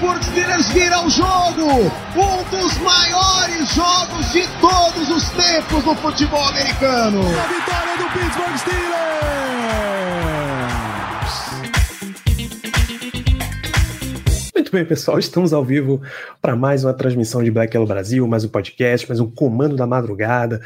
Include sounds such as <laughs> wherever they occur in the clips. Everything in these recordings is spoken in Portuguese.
Steelers vira o jogo! Um dos maiores jogos de todos os tempos no futebol americano! A vitória do Pittsburgh Steelers! Muito bem, pessoal, estamos ao vivo para mais uma transmissão de Black Yellow Brasil, mais um podcast, mais um comando da madrugada.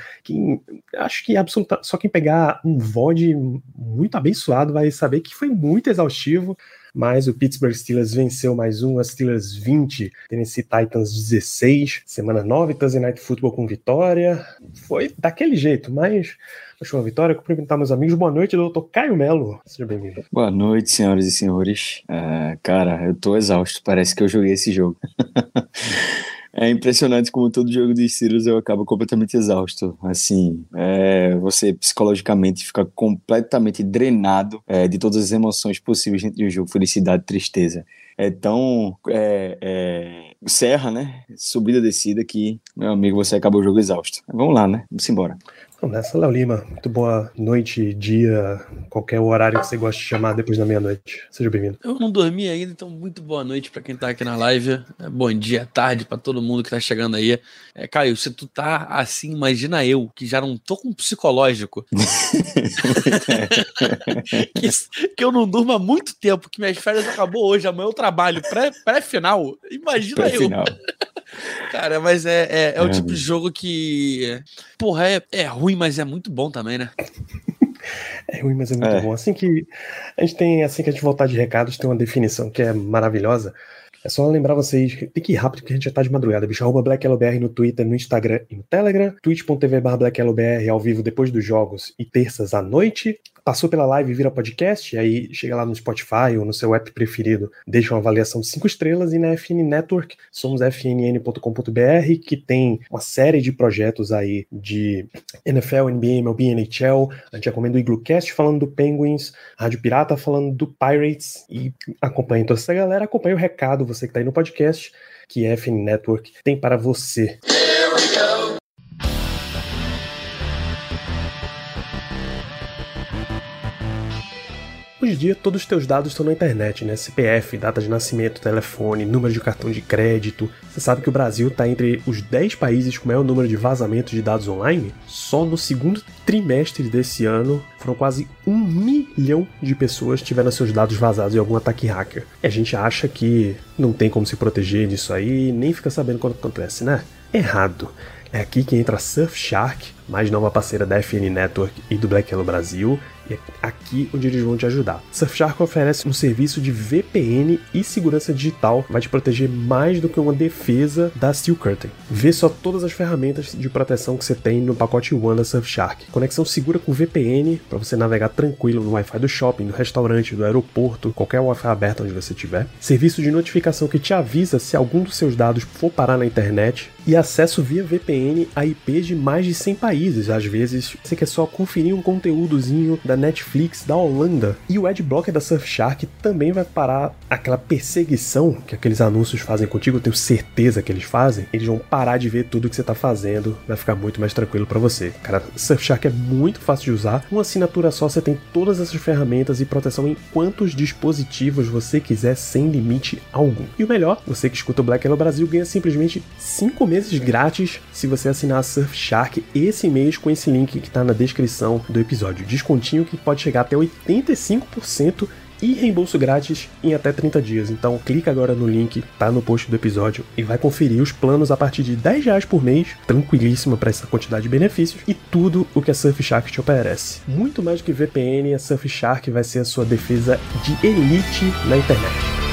Acho que absoluta, só quem pegar um VOD muito abençoado vai saber que foi muito exaustivo. Mas o Pittsburgh Steelers venceu mais um, as Steelers 20, Tennessee Titans 16, semana 9, Thursday Night Football com vitória. Foi daquele jeito, mas achou uma vitória. Cumprimentar meus amigos. Boa noite, doutor Caio Melo. Seja bem-vindo. Boa noite, senhoras e senhores. É, cara, eu tô exausto. Parece que eu joguei esse jogo. <laughs> É impressionante como todo jogo de Steelers eu acabo completamente exausto. Assim, é, você psicologicamente fica completamente drenado é, de todas as emoções possíveis dentro de um jogo, felicidade, tristeza. É tão é, é, serra, né? Subida, descida que, meu amigo, você acabou o jogo exausto. Vamos lá, né? Vamos embora. Nessa, Léo Lima. Muito boa noite, dia, qualquer horário que você goste de chamar depois da meia-noite. Seja bem-vindo. Eu não dormi ainda, então muito boa noite para quem tá aqui na live. É, Bom dia, tarde para todo mundo que tá chegando aí. É, Caio, se tu tá assim, imagina eu, que já não tô com psicológico. <laughs> que, que eu não durmo há muito tempo, que minhas férias acabou hoje, amanhã eu trabalho pré- pré-final. Imagina eu. final. Cara, mas é, é, é o É, tipo de jogo que. Porra, é, é ruim, mas é muito bom também, né? <laughs> É ruim, mas é muito É. bom. Assim que a gente tem, assim que a gente voltar de recados, tem uma definição que é maravilhosa. É só lembrar vocês, tem que ir rápido que a gente já tá de madrugada, bicho. Arroba BlackYellowBR no Twitter, no Instagram e no Telegram. twitch.tv barra BlackYellowBR ao vivo depois dos jogos e terças à noite. Passou pela live e vira podcast, aí chega lá no Spotify ou no seu app preferido, deixa uma avaliação de 5 estrelas e na FN Network, somos fnn.com.br, que tem uma série de projetos aí de NFL, NBA, MLB, NHL. A gente recomenda o Iglocast falando do Penguins, Rádio Pirata falando do Pirates e acompanhe toda essa galera, acompanhe o recado, você que tá aí no podcast, que FN Network tem para você. Em dia, todos os teus dados estão na internet, né? CPF, data de nascimento, telefone, número de cartão de crédito. Você sabe que o Brasil está entre os 10 países com maior número de vazamentos de dados online? Só no segundo trimestre desse ano, foram quase um milhão de pessoas que tiveram seus dados vazados em algum ataque hacker. E a gente acha que não tem como se proteger disso aí, nem fica sabendo quando acontece, né? Errado. É aqui que entra a Surfshark, mais nova parceira da FN Network e do Black Yellow Brasil, e é aqui onde eles vão te ajudar. Surfshark oferece um serviço de VPN e segurança digital, vai te proteger mais do que uma defesa da Steel Curtain. Vê só todas as ferramentas de proteção que você tem no pacote One da Surfshark. Conexão segura com VPN para você navegar tranquilo no Wi-Fi do shopping, do restaurante, do aeroporto, qualquer Wi-Fi aberto onde você estiver. Serviço de notificação que te avisa se algum dos seus dados for parar na internet e acesso via VPN a IPs de mais de 100 países. Às vezes você quer só conferir um conteúdozinho da Netflix da Holanda. E o Adblocker da Surfshark também vai parar aquela perseguição que aqueles anúncios fazem contigo. Eu tenho certeza que eles fazem. Eles vão parar de ver tudo que você está fazendo. Vai ficar muito mais tranquilo para você. Cara, Surfshark é muito fácil de usar. Uma assinatura só você tem todas essas ferramentas e proteção em quantos dispositivos você quiser sem limite algum. E o melhor, você que escuta o Black Hello Brasil ganha simplesmente 5 meses grátis se você assinar a Surfshark esse mês com esse link que está na descrição do episódio. Descontinho que pode chegar até 85% e reembolso grátis em até 30 dias. Então clica agora no link, tá no post do episódio e vai conferir os planos a partir de 10 reais por mês, tranquilíssimo para essa quantidade de benefícios e tudo o que a Surfshark te oferece. Muito mais do que VPN, a Surfshark vai ser a sua defesa de elite na internet.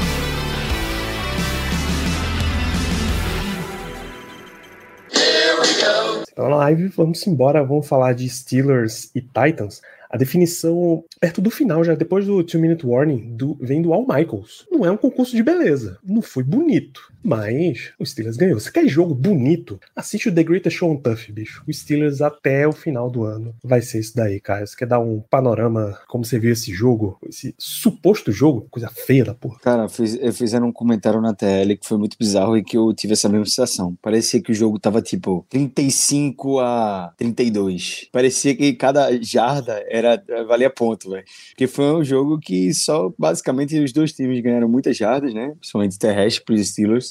Então, na live, vamos embora, vamos falar de Steelers e Titans. A definição, perto do final, já depois do Two Minute Warning, do, vem do Al Michaels. Não é um concurso de beleza. Não foi bonito. Mas o Steelers ganhou. Você quer jogo bonito? Assiste o The Greatest Show on Tough, bicho. O Steelers até o final do ano vai ser isso daí, cara. Você quer dar um panorama como você viu esse jogo? Esse suposto jogo? Coisa feia da porra. Cara, fiz, fizeram um comentário na TL que foi muito bizarro e que eu tive essa mesma sensação. Parecia que o jogo tava tipo 35 a 32. Parecia que cada jarda era valia ponto, velho. Porque foi um jogo que só basicamente os dois times ganharam muitas jardas, né? Principalmente terrestre para os Steelers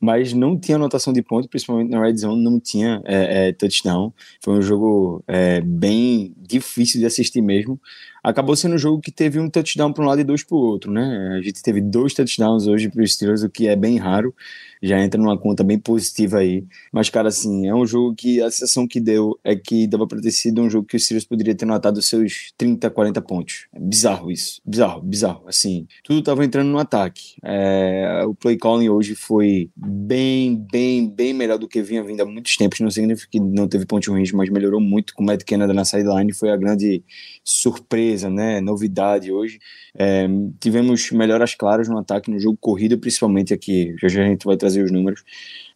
mas não tinha anotação de ponto, principalmente na red zone, não tinha é, é, touchdown. Foi um jogo é, bem difícil de assistir mesmo. Acabou sendo um jogo que teve um touchdown para um lado e dois para o outro, né? A gente teve dois touchdowns hoje para os Steelers, o que é bem raro já entra numa conta bem positiva aí. Mas, cara, assim, é um jogo que a sensação que deu é que dava pra ter sido um jogo que o Sirius poderia ter notado seus 30, 40 pontos. É bizarro isso. Bizarro, bizarro. Assim, tudo tava entrando no ataque. É, o play calling hoje foi bem, bem, bem melhor do que vinha vindo há muitos tempos. Não significa que não teve pontos ruins, mas melhorou muito com o Matt Canada na sideline. Foi a grande surpresa, né? Novidade hoje. É, tivemos melhoras claras no ataque, no jogo corrido, principalmente aqui. Já, já a gente vai trazer os números.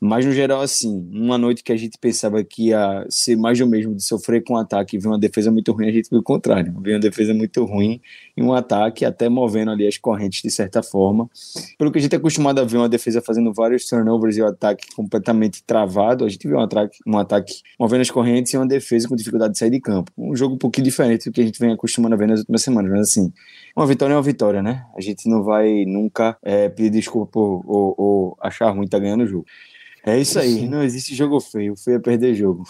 Mas no geral, assim, uma noite que a gente pensava que ia ser mais do mesmo, de sofrer com um ataque e ver uma defesa muito ruim, a gente viu o contrário. Viu uma defesa muito ruim e um ataque até movendo ali as correntes de certa forma. Pelo que a gente é acostumado a ver uma defesa fazendo vários turnovers e o um ataque completamente travado, a gente viu um ataque, um ataque movendo as correntes e uma defesa com dificuldade de sair de campo. Um jogo um pouquinho diferente do que a gente vem acostumando a ver nas últimas semanas, mas assim, uma vitória é uma vitória, né? A gente não vai nunca é, pedir desculpa por, ou, ou achar ruim estar tá ganhando o jogo. É isso aí, Sim. não existe jogo feio, feio é perder jogo.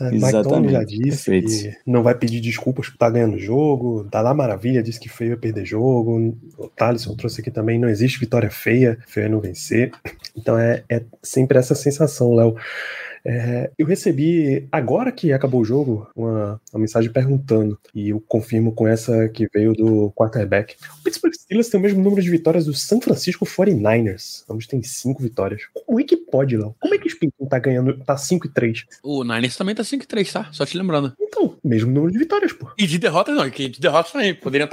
É, <laughs> Exatamente. já disse Perfeito. que não vai pedir desculpas por estar tá ganhando o jogo. Tá lá Maravilha disse que feio é perder jogo. O Thaleson trouxe aqui também, não existe vitória feia, feio é não vencer. Então é, é sempre essa sensação, Léo. É, eu recebi, agora que acabou o jogo, uma, uma, mensagem perguntando, e eu confirmo com essa que veio do quarterback. O Pittsburgh Steelers tem o mesmo número de vitórias do San Francisco 49ers. Ambos têm cinco vitórias. Como é que pode, Léo? Como é que o Spinton tá ganhando, tá 5 e 3? O Niners também tá 5 e 3, tá? Só te lembrando. Então, mesmo número de vitórias, pô. E de derrotas não, que de derrotas também. Poderia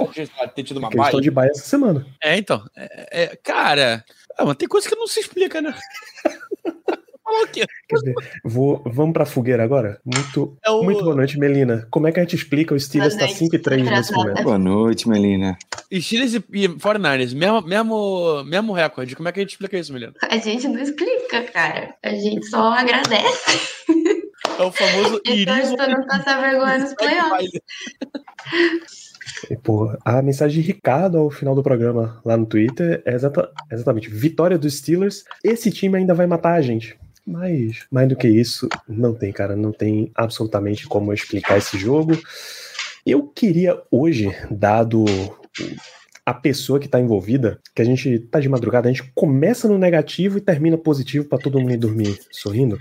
ter tido uma baia. estão de baia essa semana. É, então. É, é, cara, ah, mas tem coisa que não se explica, né? <laughs> Quer dizer, vou, vamos pra fogueira agora? Muito, é o... muito boa noite, Melina. Como é que a gente explica o Steelers tá 5 e 3 nesse momento? Boa noite, Melina. Steelers e, e 49ers, mesmo, mesmo, mesmo recorde. Como é que a gente explica isso, Melina? A gente não explica, cara. A gente só agradece. É o famoso irismo. Então, não passar vergonha nos playoffs. Pô, a mensagem de Ricardo ao final do programa lá no Twitter é exata, exatamente: vitória dos Steelers. Esse time ainda vai matar a gente. Mas, mais do que isso, não tem, cara. Não tem absolutamente como explicar esse jogo. Eu queria hoje, dado a pessoa que está envolvida, que a gente tá de madrugada, a gente começa no negativo e termina positivo para todo mundo ir dormir sorrindo.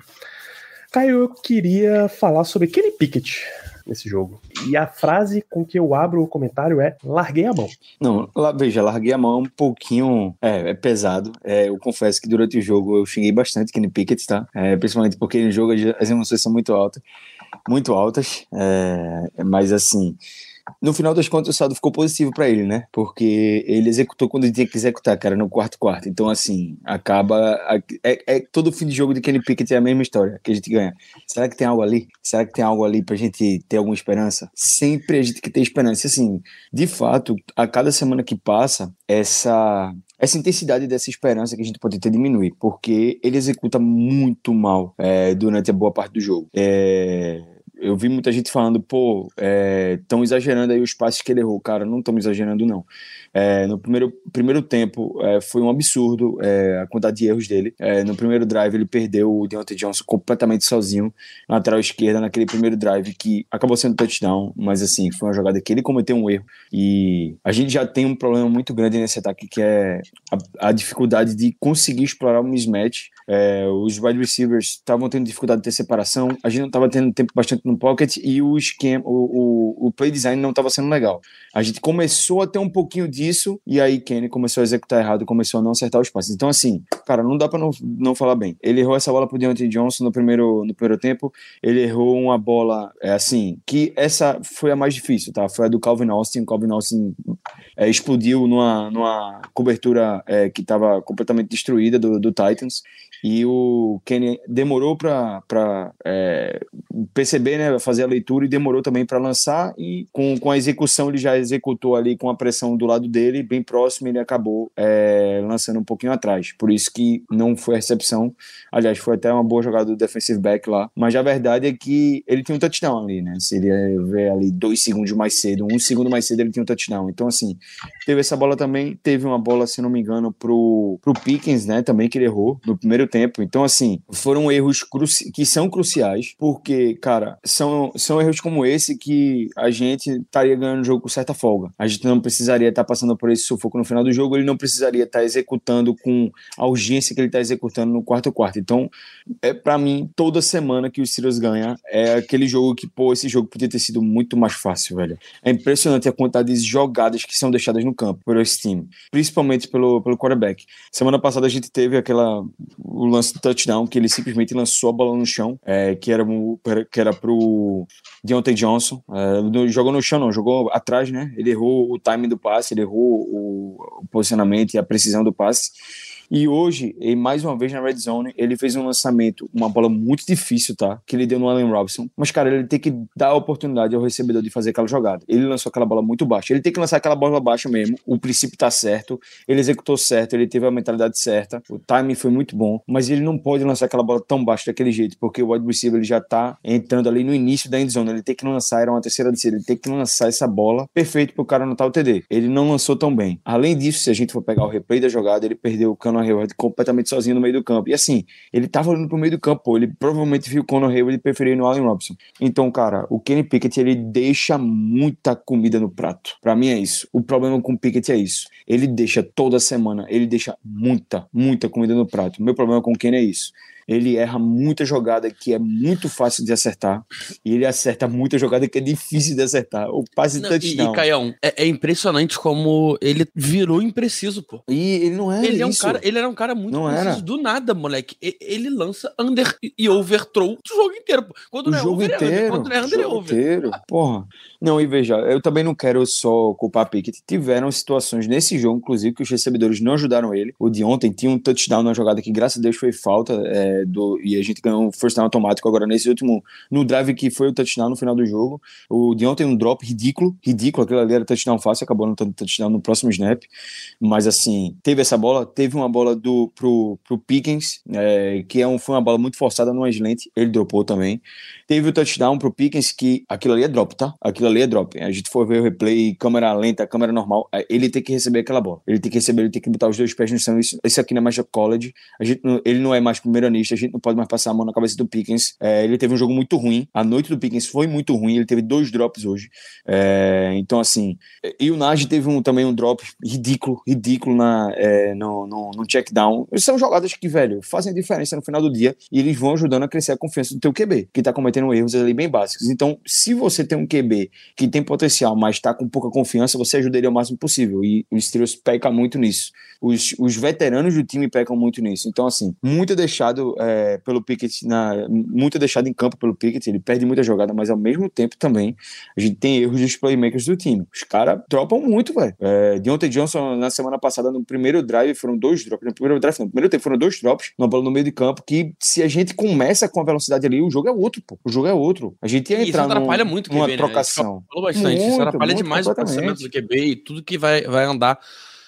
Caio, eu queria falar sobre Kenny Pickett nesse jogo. E a frase com que eu abro o comentário é: larguei a mão. Não, lá, veja, larguei a mão um pouquinho. É, é pesado. É, eu confesso que durante o jogo eu xinguei bastante Kenny Pickett, tá? É, principalmente porque no jogo as emoções são muito altas. Muito altas. É, mas assim no final das contas, o saldo ficou positivo para ele, né? Porque ele executou quando ele tinha que executar, cara, no quarto quarto. Então, assim, acaba. É, é todo fim de jogo de Kenny Pickett é a mesma história que a gente ganha. Será que tem algo ali? Será que tem algo ali pra gente ter alguma esperança? Sempre a gente que ter esperança. Assim, de fato, a cada semana que passa, essa essa intensidade dessa esperança que a gente pode ter diminui, porque ele executa muito mal é, durante a boa parte do jogo. É, eu vi muita gente falando, pô, estão é, exagerando aí os passes que ele errou. Cara, não estamos exagerando, não. É, no primeiro, primeiro tempo, é, foi um absurdo é, a quantidade de erros dele. É, no primeiro drive, ele perdeu o Deontay Johnson completamente sozinho na lateral esquerda, naquele primeiro drive que acabou sendo touchdown, mas assim, foi uma jogada que ele cometeu um erro. E a gente já tem um problema muito grande nesse ataque, que é a, a dificuldade de conseguir explorar o mismatch. É, os wide receivers estavam tendo dificuldade de ter separação, a gente não estava tendo tempo bastante no pocket e o esquema, o, o, o play design não estava sendo legal. A gente começou a ter um pouquinho disso e aí Kenny começou a executar errado, começou a não acertar os passes. Então, assim, cara, não dá para não, não falar bem. Ele errou essa bola pro Deontay Johnson no primeiro, no primeiro tempo, ele errou uma bola, é assim, que essa foi a mais difícil, tá? Foi a do Calvin Austin. O Calvin Austin é, explodiu numa, numa cobertura é, que estava completamente destruída do, do Titans e o Kenny demorou para é, perceber, né, fazer a leitura e demorou também para lançar. E com, com a execução ele já executou ali com a pressão do lado dele, bem próximo, ele acabou é, lançando um pouquinho atrás, por isso que não foi a recepção, aliás, foi até uma boa jogada do defensive back lá, mas a verdade é que ele tinha um touchdown ali, né, se ele ver ali dois segundos mais cedo, um segundo mais cedo ele tinha um touchdown, então assim, teve essa bola também, teve uma bola, se não me engano, pro, pro Pickens, né, também que ele errou no primeiro tempo. Então, assim, foram erros que são cruciais, porque, cara, são, são erros como esse que a gente estaria ganhando o jogo com certa folga. A gente não precisaria estar passando por esse sufoco no final do jogo, ele não precisaria estar executando com a urgência que ele está executando no quarto quarto. Então, é para mim, toda semana que o Steelers ganha, é aquele jogo que, pô, esse jogo podia ter sido muito mais fácil, velho. É impressionante a quantidade de jogadas que são deixadas no campo por esse time, principalmente pelo, pelo quarterback. Semana passada a gente teve aquela o lance do touchdown, que ele simplesmente lançou a bola no chão, é, que, era, que era pro Deontay Johnson. É, jogou no chão, não, jogou atrás, né? Ele errou o timing do passe, ele errou o, o posicionamento e a precisão do passe. E hoje, e mais uma vez na Red Zone, ele fez um lançamento, uma bola muito difícil, tá? Que ele deu no Allen Robinson. Mas, cara, ele tem que dar a oportunidade ao recebedor de fazer aquela jogada. Ele lançou aquela bola muito baixa. Ele tem que lançar aquela bola baixa mesmo. O princípio tá certo. Ele executou certo, ele teve a mentalidade certa. O timing foi muito bom. Mas ele não pode lançar aquela bola tão baixa daquele jeito, porque o wide receiver ele já tá entrando ali no início da endzone. Ele tem que lançar, era uma terceira descida, ele tem que lançar essa bola perfeito pro cara anotar o TD. Ele não lançou tão bem. Além disso, se a gente for pegar o replay da jogada, ele perdeu o Cano Hayward completamente sozinho no meio do campo. E assim, ele tava olhando pro meio do campo, pô, ele provavelmente viu o Conor Hayward e preferiu no Allen Robinson. Então, cara, o Kenny Pickett, ele deixa muita comida no prato. Para mim é isso. O problema com o Pickett é isso. Ele deixa toda semana, ele deixa muita, muita comida no prato. O meu problema com o Kenny é isso ele erra muita jogada que é muito fácil de acertar e ele acerta muita jogada que é difícil de acertar. O passe não, touchdown. E, e Caião, é, é, impressionante como ele virou impreciso, pô. E ele não era ele isso. É um cara, ele era um cara muito não preciso era. do nada, moleque. Ele lança under e overthrow o jogo inteiro, pô. Quando o não é jogo over, inteiro, é under. Quando não é under, é over. Inteiro. Porra. Não, e veja, eu também não quero só culpar Pickett. Tiveram situações nesse jogo, inclusive, que os recebedores não ajudaram ele. O de ontem tinha um touchdown na jogada que, graças a Deus, foi falta é, do, e a gente ganhou um first down automático agora nesse último, no drive que foi o touchdown no final do jogo. O de ontem um drop ridículo, ridículo, aquele ali era touchdown fácil, acabou não tendo touchdown no próximo snap. Mas assim, teve essa bola, teve uma bola do, pro, pro Pickens, é, que é um, foi uma bola muito forçada numa slant, ele dropou também. Teve o touchdown pro Pickens, que aquilo ali é drop, tá? Aquilo ali é drop. A gente for ver o replay, câmera lenta, câmera normal, é, ele tem que receber aquela bola. Ele tem que receber, ele tem que botar os dois pés no chão. Isso, isso aqui não é mais college. A gente não, ele não é mais primeiro anista, a gente não pode mais passar a mão na cabeça do Pickens. É, ele teve um jogo muito ruim. A noite do Pickens foi muito ruim. Ele teve dois drops hoje. É, então, assim. E o Najee teve um, também um drop ridículo, ridículo na, é, no, no, no check down. São jogadas que, velho, fazem diferença no final do dia e eles vão ajudando a crescer a confiança do teu QB, que tá cometendo erros ali bem básicos. Então, se você tem um QB que tem potencial, mas tá com pouca confiança, você ajuda ele o máximo possível. E o Steelers peca muito nisso. Os, os veteranos do time pecam muito nisso. Então, assim, muito deixado é, pelo Pickett, na, muito deixado em campo pelo Pickett, ele perde muita jogada, mas ao mesmo tempo também a gente tem erros dos playmakers do time. Os caras dropam muito, velho. É, Deontay Johnson, na semana passada, no primeiro drive, foram dois drops. No primeiro drive, não, no primeiro tempo foram dois drops, uma bola no meio de campo, que se a gente começa com a velocidade ali, o jogo é outro, pô. O jogo é outro. A gente ia entrar atrapalha muito numa QB, trocação. Né? Falou bastante. Muito, isso atrapalha muito, demais o pensamento do QB e tudo que vai, vai andar.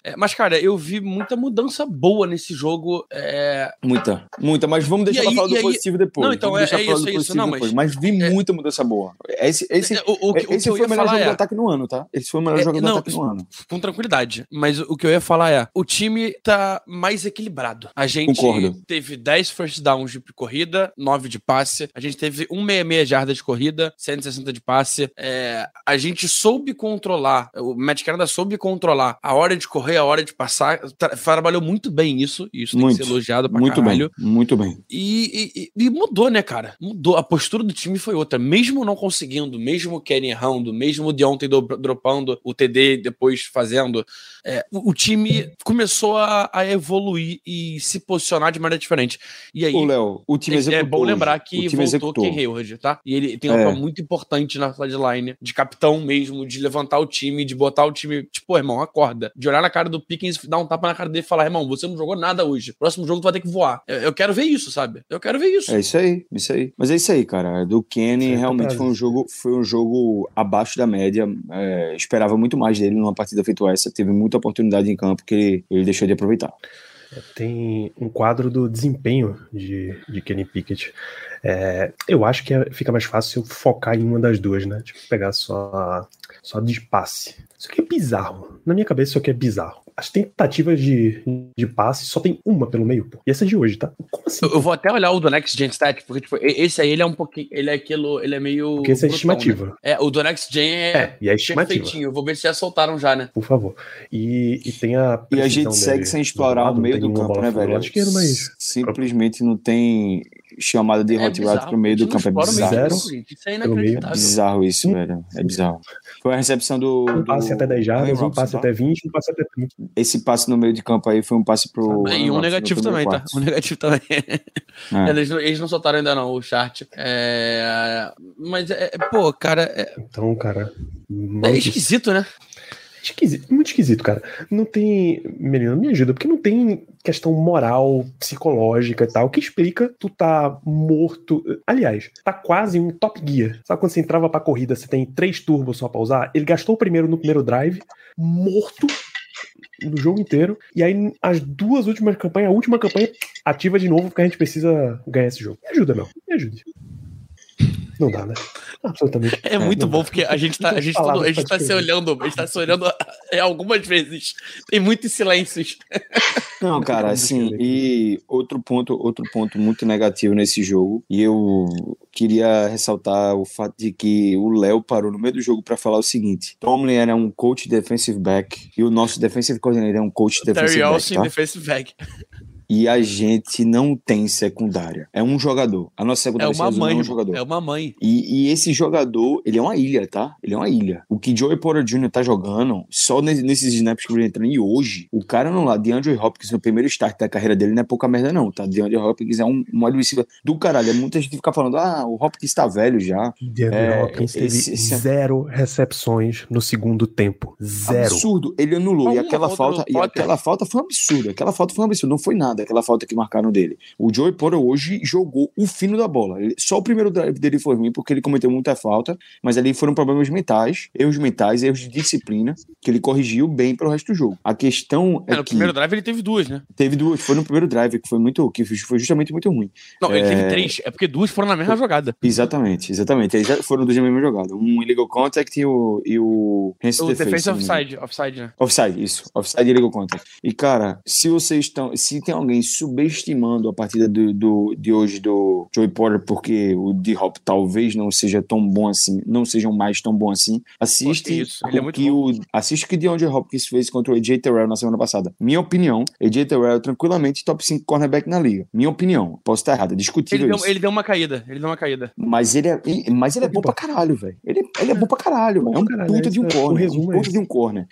É, mas, cara, eu vi muita mudança boa nesse jogo. É... Muita, muita. Mas vamos deixar E pra aí- falar do aí- positivo depois. Não, então, Vamos é- é pra falar isso, é isso. Não, mas- Mas vi é- muita mudança boa. Esse, esse, É, o, o, o esse eu foi ia o melhor jogo do é, ataque no ano, tá? Esse foi o melhor É, jogo do não, ataque no ano. com tranquilidade. Mas o que eu ia falar é: o time tá mais equilibrado. A gente Concordo. teve 10 first downs de corrida, 9 de passe. A gente teve 166 jardas de corrida, 160 de passe. É, a gente soube controlar, o Matt Canada soube controlar a hora de correr veio a hora de passar. Tra trabalhou muito bem isso. Isso Muito. tem que ser elogiado pra Muito caralho. bem, muito bem. E, e- e mudou, né, cara? Mudou. A postura do time foi outra. Mesmo não conseguindo, mesmo o Kenny errando, mesmo o de ontem do- dropando o TD depois fazendo, é, o, o time começou a, a evoluir e se posicionar de maneira diferente. E aí. Ô, Léo, o time É- executou. é bom lembrar que o voltou executou. Ken Hayward, tá? E ele tem um É. papel muito importante na sideline, de capitão mesmo, de levantar o time, de botar o time, tipo, irmão, acorda. De olhar na cara do Pickens, dar um tapa na cara dele e falar, irmão, você não jogou nada hoje. Próximo jogo tu vai ter que voar. Eu, eu quero ver isso, sabe? Eu quero ver isso. É isso aí, isso aí. Mas é isso aí, cara. Do Kenny Certo, realmente prazo. foi um jogo, foi um jogo abaixo da média. É, esperava muito mais dele numa partida feita essa. Teve muita oportunidade em campo que ele, ele deixou de aproveitar. Tem um quadro do desempenho de, de Kenny Pickett. É, eu acho que é- fica mais fácil focar em uma das duas, né? Tipo, pegar só, só de passe. Isso aqui é bizarro. Na minha cabeça, isso aqui é bizarro. As tentativas de, de passe só tem uma pelo meio, pô. E essa é de hoje, tá? Como assim? Eu, eu vou até olhar o do Next Gen Stat, porque, tipo, esse aí ele é um pouquinho. Ele é aquilo. Ele é meio. Porque essa é estimativa. né? É, o do Next Gen é. É, e é estimativa. Perfeitinho. Eu vou ver se já soltaram já, né? Por favor. E, e tem a. E a gente segue dele sem explorar o meio do campo, né, velho? esquerdo, mas Simplesmente não tem chamada de É hot route pro meio do campo. É meio bizarro. Isso é inacreditável. Bizarro isso, velho. É bizarro. Foi a recepção do. um passe do até 10 jardas, um passe tá? até 20, um passe até 30. Esse passe no meio de campo aí foi um passe pro. E Ryan um negativo também, tá? quarto. Um negativo também. É. <laughs> Eles, não- eles não soltaram ainda não o chart. É, Mas, é, é, pô, cara, é, Então, cara. é esquisito, né? Esquisito, muito esquisito, cara. Não tem. Menino, me ajuda, porque não tem questão moral, psicológica e tal, que explica tu tá morto. Aliás, tá quase um top gear. Sabe quando você entrava pra corrida, você tem três turbos só pra usar? Ele gastou o primeiro no primeiro drive, morto no jogo inteiro. E aí, as duas últimas campanhas, a última campanha ativa de novo, porque a gente precisa ganhar esse jogo. Me ajuda, meu. Me ajude. Não dá, né? Absolutamente. É muito não bom, dá. porque a gente tá, a gente, todo- a gente tá se olhando, a gente tá se olhando <laughs> é, algumas vezes. Tem muitos silêncios. Não, cara, assim, e outro ponto, outro ponto muito negativo nesse jogo, e eu queria ressaltar o fato de que o Léo parou no meio do jogo pra falar o seguinte: Tomlin era um coach defensive back e o nosso defensive coordinator é um coach defensive Terry back, Olsen, tá? defensive back. E a gente não tem secundária. É um jogador. A nossa É secundária uma se resume mãe, a um jogador. É uma mãe. E, e esse jogador, ele é uma ilha, tá? Ele é uma ilha. O que Joey Porter Jr. tá jogando, só ne- nesses snaps que ele entrando, e hoje, o cara não lá, DeAndre Hopkins, no primeiro start da carreira dele, não é pouca merda, não, tá? DeAndre Hopkins é um, um do caralho. É muita gente fica falando, ah, o Hopkins tá velho já. DeAndre É, Hopkins teve esse- esse- zero recepções no segundo tempo. Zero. Absurdo. Ele anulou. e aquela falta, e aquela falta foi um absurdo. Aquela falta foi um absurdo. Não foi nada, aquela falta que marcaram dele. O Joey Porter hoje jogou o fino da bola. Ele- só o primeiro drive dele foi ruim, porque ele cometeu muita falta, mas ali foram problemas mentais, erros mentais, erros de disciplina, que ele corrigiu bem para o resto do jogo. A questão é, É, no que primeiro drive ele teve duas, né? teve duas, foi no primeiro drive, que foi muito, que foi justamente muito ruim. Não, ele teve É. três. É porque duas foram na mesma jogada. Exatamente, exatamente. Eles foram dois na mesma jogada. Um illegal contact e o, e o O defense se não me engano. offside, offside, né? Offside, isso. Offside e legal contact. E, cara, se vocês estão. Se tem alguém subestimando a partida do, do- de hoje do Joey Porter, porque o D-Hop talvez não seja tão bom assim, não sejam mais tão bom assim, assiste isso, ele é o muito que o. Assiste o que DeAndre Hopkins fez contra o AJ Terrell na semana passada. Minha opinião, AJ Terrell é tranquilamente top 5 cornerback na liga. Minha opinião. Posso estar errado, é discutível Ele deu, ele deu uma caída. Ele deu uma caída. Mas ele é, ele- mas ele é bom pra caralho, velho. Ele, ele é bom pra caralho. Bom É um caralho, puta de um é- o corner. resumo Um é puta de um corner.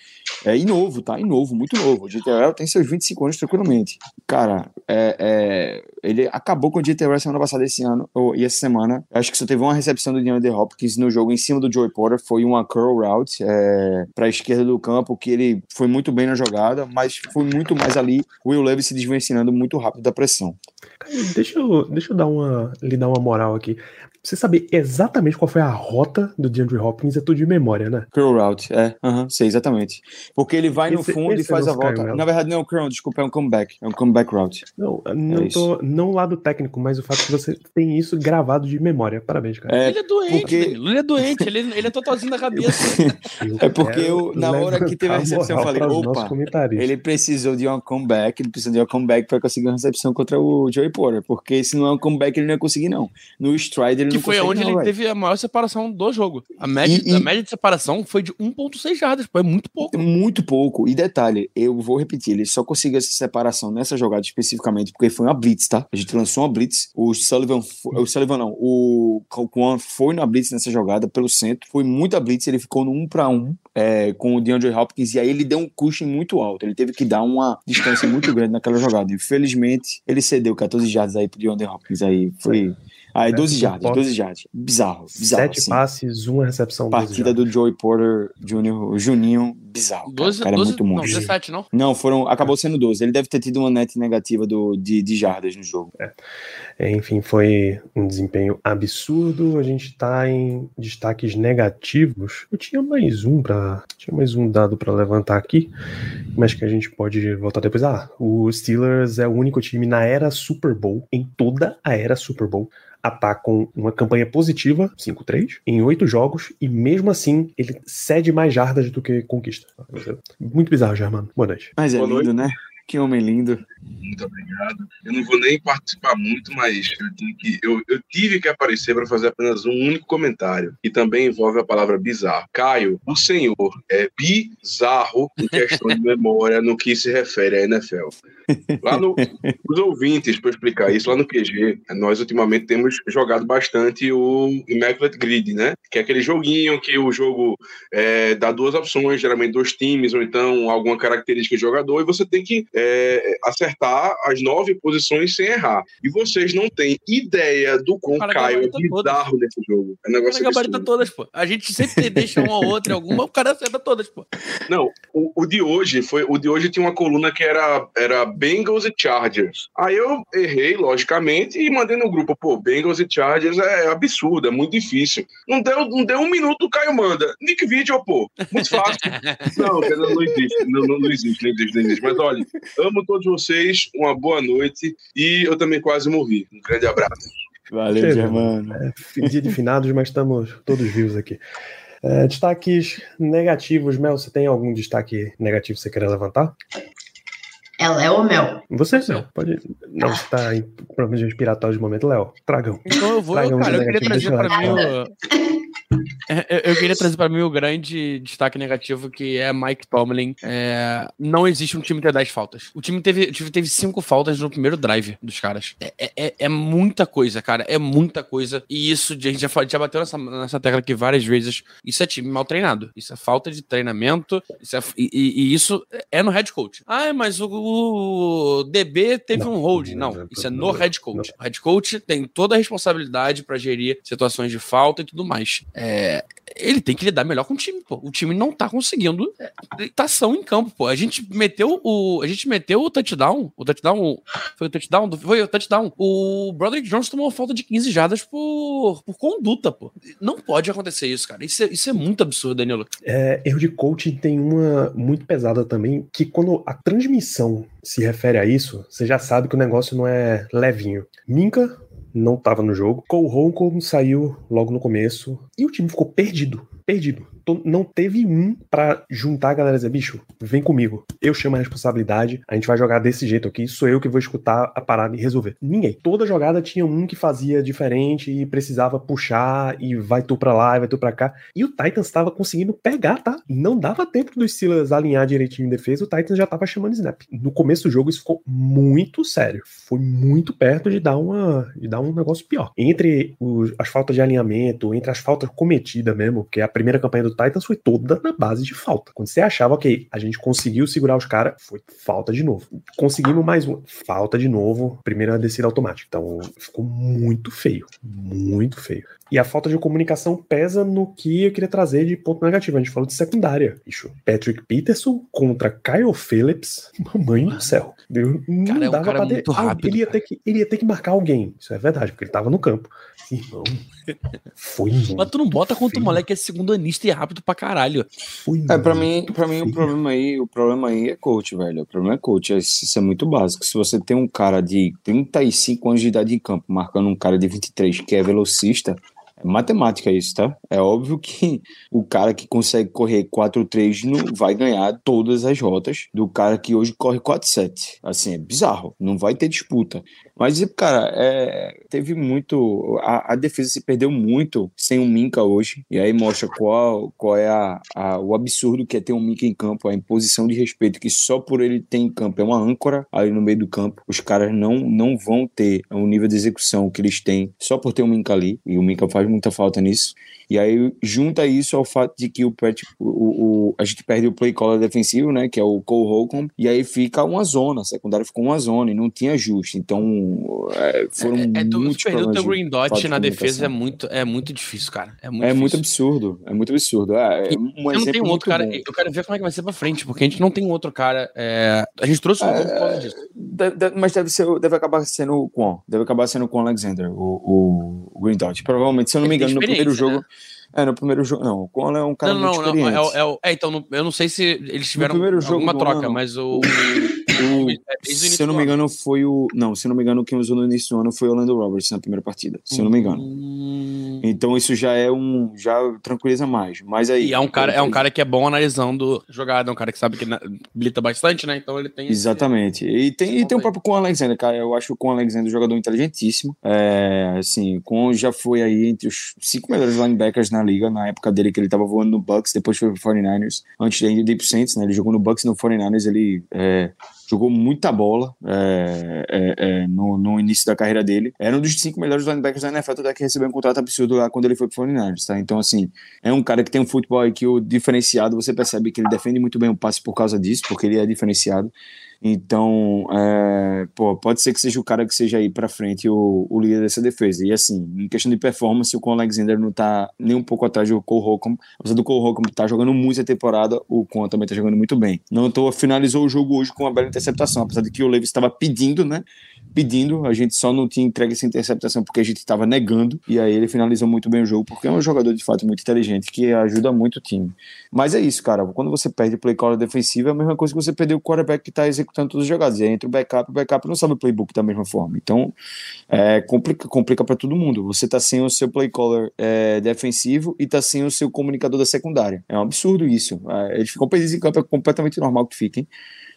É, e novo, tá? E novo, muito novo. O GTRL tem seus 25 anos tranquilamente. Cara, é, é, ele acabou com o GTRL semana passada esse ano, ou, e essa semana. Acho que só teve uma recepção do DeAndre Hopkins no jogo em cima do Joey Porter. Foi uma curl route é, pra esquerda do campo, que ele foi muito bem na jogada, mas foi muito mais ali o Will Levis se desvencilhando muito rápido da pressão. Cara, Deixa eu, deixa eu dar uma, lhe dar uma moral aqui. Você saber exatamente qual foi a rota do DeAndre Hopkins é tudo de memória, né? Curl route, é, aham, sei exatamente. Porque ele vai no Esse- fundo e esse faz é a volta. Na verdade, não é um curl, desculpa, é um comeback. É um comeback route. Não, não, É tô, não o lado técnico, mas o fato que você tem isso gravado de memória. Parabéns, cara. É, ele é doente, porque-. Ele é doente. Ele, ele é totalzinho da <laughs> cabeça. Eu é porque eu, na hora que teve a recepção, eu falei, opa, ele precisou de uma comeback, ele precisou de uma comeback para conseguir uma recepção contra o Joey Porter, porque se não é um comeback ele não ia conseguir não. No stride ele Que foi onde ele velho. teve a maior separação do jogo. A média, E- e- a média de separação foi de 1,6 jardas, pô, é muito pouco. Muito pouco. E detalhe, eu vou repetir, ele só conseguiu essa separação nessa jogada especificamente porque foi uma blitz, tá? A gente lançou uma blitz, o Sullivan, fo- o Sullivan não, o Kwan foi na blitz nessa jogada pelo centro, foi muita blitz, ele ficou no 1 para 1 é, com o DeAndre Hopkins e aí ele deu um cushion muito alto, ele teve que dar uma distância muito grande naquela jogada. Infelizmente, ele cedeu 14 jardas aí pro DeAndre Hopkins, aí foi... Aí 12 jardas, 12 jardas. Bizarro, bizarro. Sete assim. passes, uma recepção. 12 Partida do Joey Porter Jr., o Juninho, bizarro. Cara. 12, o cara 12 é muito não, monstro. 17, não? Não, foram, acabou sendo 12. Ele deve ter tido uma net negativa do, de, de jardas no jogo. É, Enfim, foi um desempenho absurdo. A gente tá em destaques negativos. Eu tinha mais um para, tinha mais um dado para levantar aqui, mas que a gente pode voltar depois. Ah, o Steelers é o único time na era Super Bowl, em toda a era Super Bowl, a tá com uma campanha positiva, 5-3, em oito jogos, e mesmo assim ele cede mais jardas do que conquista. Muito bizarro, Germano. Boa noite. Mas é Boa lindo, né? Que homem lindo. Muito obrigado. Eu não vou nem participar muito, mas eu, tenho que, eu, eu tive que aparecer para fazer apenas um único comentário, que também envolve a palavra bizarro. Caio, o senhor é bizarro em questão de memória no que se refere à NFL. Lá no, os ouvintes, para explicar isso, lá no QG, nós ultimamente temos jogado bastante o Immaculate Grid, né? Que é aquele joguinho que o jogo é, dá duas opções, geralmente dois times, ou então alguma característica do jogador, e você tem que é, acertar as nove posições sem errar. E vocês não têm ideia do quão Caio é bizarro nesse jogo. É um O negócio cara gabarita todas, pô. A gente sempre <laughs> deixa uma ou outra, alguma, o cara acerta todas, pô. Não, o, o de hoje foi. O de hoje tinha uma coluna que era, era Bengals e Chargers. Aí eu errei, logicamente, e mandei no grupo, pô, Bengals e Chargers é absurdo, é muito difícil. Não deu, não deu um minuto, o Caio manda. Nick Video, pô, muito fácil. <laughs> não, não existe, não, não, não existe, não existe, não existe. Mas olha, amo todos vocês, uma boa noite e eu também quase morri. Um grande abraço. Valeu, Chega. Germano. É, dia de finados, mas estamos todos vivos aqui. É, destaques negativos, Mel, você tem algum destaque negativo que você queira levantar? É Léo ou Mel? Você, Mel, pode. Não, você tá em problemas respiratórios de momento, Léo. Tragam. Então eu vou, Traga um cara, eu queria trazer pra mim o... É, <laughs> Eu eu queria trazer pra mim o grande destaque negativo que é Mike Tomlin. É, não existe um time ter 10 faltas. O time teve, teve 5 faltas no primeiro drive dos caras. É, é- é muita coisa, cara. É muita coisa. E isso, a gente já, já bateu nessa, nessa tecla aqui várias vezes. Isso é time mal treinado. Isso é falta de treinamento. Isso é- e, e- isso é no head coach. Ah, mas o, o DB teve Não, um hold. não, Não, não, isso é não, no não, head coach. O head coach tem toda a responsabilidade pra gerir situações de falta e tudo mais. É, ele tem que lidar melhor com o time, pô. O time não tá conseguindo é, ação em campo, pô. A gente meteu o. A gente meteu o touchdown. O touchdown. Foi o touchdown? do- Foi o touchdown. O Broderick Jones tomou falta de 15 jardas por, por conduta, pô. Não pode acontecer isso, cara. Isso é, isso é muito absurdo, Danilo. É, erro de coaching tem uma muito pesada também, que quando a transmissão se refere a isso, você já sabe que o negócio não é levinho. Minka não tava no jogo, Cole Holcomb saiu logo no começo, e o time ficou perdido, perdido. Então, Não teve um pra juntar a galera e dizer, bicho, vem comigo, eu chamo a responsabilidade, a gente vai jogar desse jeito aqui, sou eu que vou escutar a parada e resolver. Ninguém. Toda jogada tinha um que fazia diferente e precisava puxar, e vai tu pra lá, e vai tu pra cá. E o Titans estava conseguindo pegar, tá? Não dava tempo dos Steelers alinhar direitinho em defesa, o Titans já tava chamando snap. No começo do jogo isso ficou muito sério. Foi muito perto de dar uma de dar um negócio pior. Entre os- as faltas de alinhamento, entre as faltas cometidas mesmo, porque a primeira campanha do Titans foi toda na base de falta. Quando você achava que a gente conseguiu segurar os caras, foi falta de novo. Conseguimos mais uma, falta de novo, primeira descida automática. Então ficou muito feio, muito feio. E a falta de comunicação pesa no que eu queria trazer de ponto negativo. A gente falou de secundária, bicho. Patrick Peterson contra Kyle Phillips, <laughs> mamãe do céu. Eu não Cara, é um dava cara pra muito Ah, rápido, Ele ia, ter que, ele ia ter que marcar alguém. Isso é verdade, porque ele tava no campo. Irmão, <laughs> foi Mas tu não bota contra o moleque que é segundo anista e é rápido pra caralho. Foi É, pra mim, pra mim o problema aí, o problema aí é coach, velho. O problema é coach, é- isso é muito básico. Se você tem um cara de 35 anos de idade em campo, marcando um cara de 23 que é velocista, é matemática isso, tá? É óbvio que o cara que consegue correr 4-3 não vai ganhar todas as rotas do cara que hoje corre 4-7. Assim, é bizarro. Não vai ter disputa. Mas, cara, é, teve muito. A, a, defesa se perdeu muito sem o Minca hoje. E aí mostra qual, qual é a, a, o absurdo que é ter um Minca em campo, a imposição de respeito que só por ele ter em campo é uma âncora ali no meio do campo. Os caras não, não vão ter o nível de execução que eles têm só por ter um Minca ali. E o Minca faz muita falta nisso. E aí junta isso ao fato de que o, o, o a gente perde o play caller defensivo, né, que é o Cole Holcomb, e aí fica uma zona, a secundária ficou uma zona e não tinha ajuste. Então, é, foram é, é, muitos perder o teu green dot na defesa é muito, é muito difícil, cara. É muito, é muito absurdo, é muito absurdo. É, um eu não tenho outro cara, bom. eu quero ver como é que vai ser pra frente, porque a gente não tem outro cara. É, a gente trouxe um é, por causa disso. Deve, mas deve, ser, deve acabar sendo o Quan, deve acabar sendo o Quan Alexander, o, o, green dot. Provavelmente, se eu não me engano, no primeiro jogo. Né? É, no primeiro jogo. Não, o Conlon é um cara não, muito não, experiente. Não, é, é, é, então, eu não sei se eles tiveram alguma troca, ano, mas o. <laughs> o se eu não me engano, foi o. Não, se eu não me engano, quem usou no início do ano foi o Orlando Roberts na primeira partida. Se eu não me engano. Hum... Então isso já é um. Já tranquiliza mais. Mas aí. E é um cara, é um cara que é bom analisando jogada, é um cara que sabe que blita bastante, né? Então ele tem. Exatamente. Esse... E tem, e tem o próprio Con Alexander, cara. Eu acho o Con Alexander um jogador inteligentíssimo. É, assim, o Con já foi aí entre os cinco melhores linebackers na liga, na época dele que ele tava voando no Bucks, depois foi pro 49ers, antes de ir pro Saints, né? Ele jogou no Bucks e no 49ers, ele é, jogou muita bola é, é, é, no, no, início da carreira dele. Era um dos cinco melhores linebackers da NFL, até que recebeu um contrato absurdo lá quando ele foi pro 49ers, tá? Então, assim, é um cara que tem um futebol aqui diferenciado, você percebe que ele defende muito bem o passe por causa disso, porque ele é diferenciado. Então, é, pô, pode ser que seja o cara que seja aí para frente o, o, líder dessa defesa. E assim, em questão de performance, o Con Alexander não tá nem um pouco atrás do Cole Holcomb. Apesar do Cole Holcomb tá jogando muita temporada, o Con também tá jogando muito bem. Não tô, finalizou o jogo hoje com uma bela interceptação, apesar de que o Levis estava pedindo, né? Pedindo, a gente só não tinha entregue essa interceptação porque a gente estava negando, e aí ele finalizou muito bem o jogo, porque é um jogador de fato muito inteligente, que ajuda muito o time. Mas é isso, cara, quando você perde o play call defensivo, é a mesma coisa que você perder o quarterback que está executando todas as jogadas, e aí entra o backup, o backup não sabe o playbook da mesma forma, então é, complica, complica para todo mundo, você tá sem o seu play caller é, defensivo e tá sem o seu comunicador da secundária, é um absurdo isso, é, eles ficam perdidos em campo, é completamente normal que fiquem,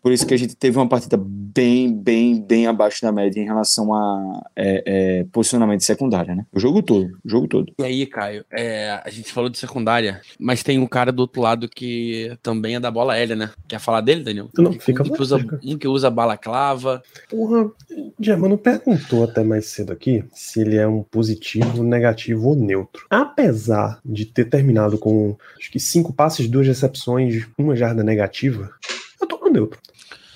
por isso que a gente teve uma partida bem, bem, bem abaixo da média em relação a é, é, posicionamento secundário, né? O jogo todo, o jogo todo. E aí, Caio, é, a gente falou de secundária, mas tem um cara do outro lado que também é da bola aérea, né? Quer falar dele, Daniel? Não, um, fica um que usa, um que usa bala clava. Porra, Germano perguntou até mais cedo aqui se ele é um positivo, negativo ou neutro. Apesar de ter terminado com acho que cinco passes, duas recepções, uma jarda negativa, eu tô no neutro.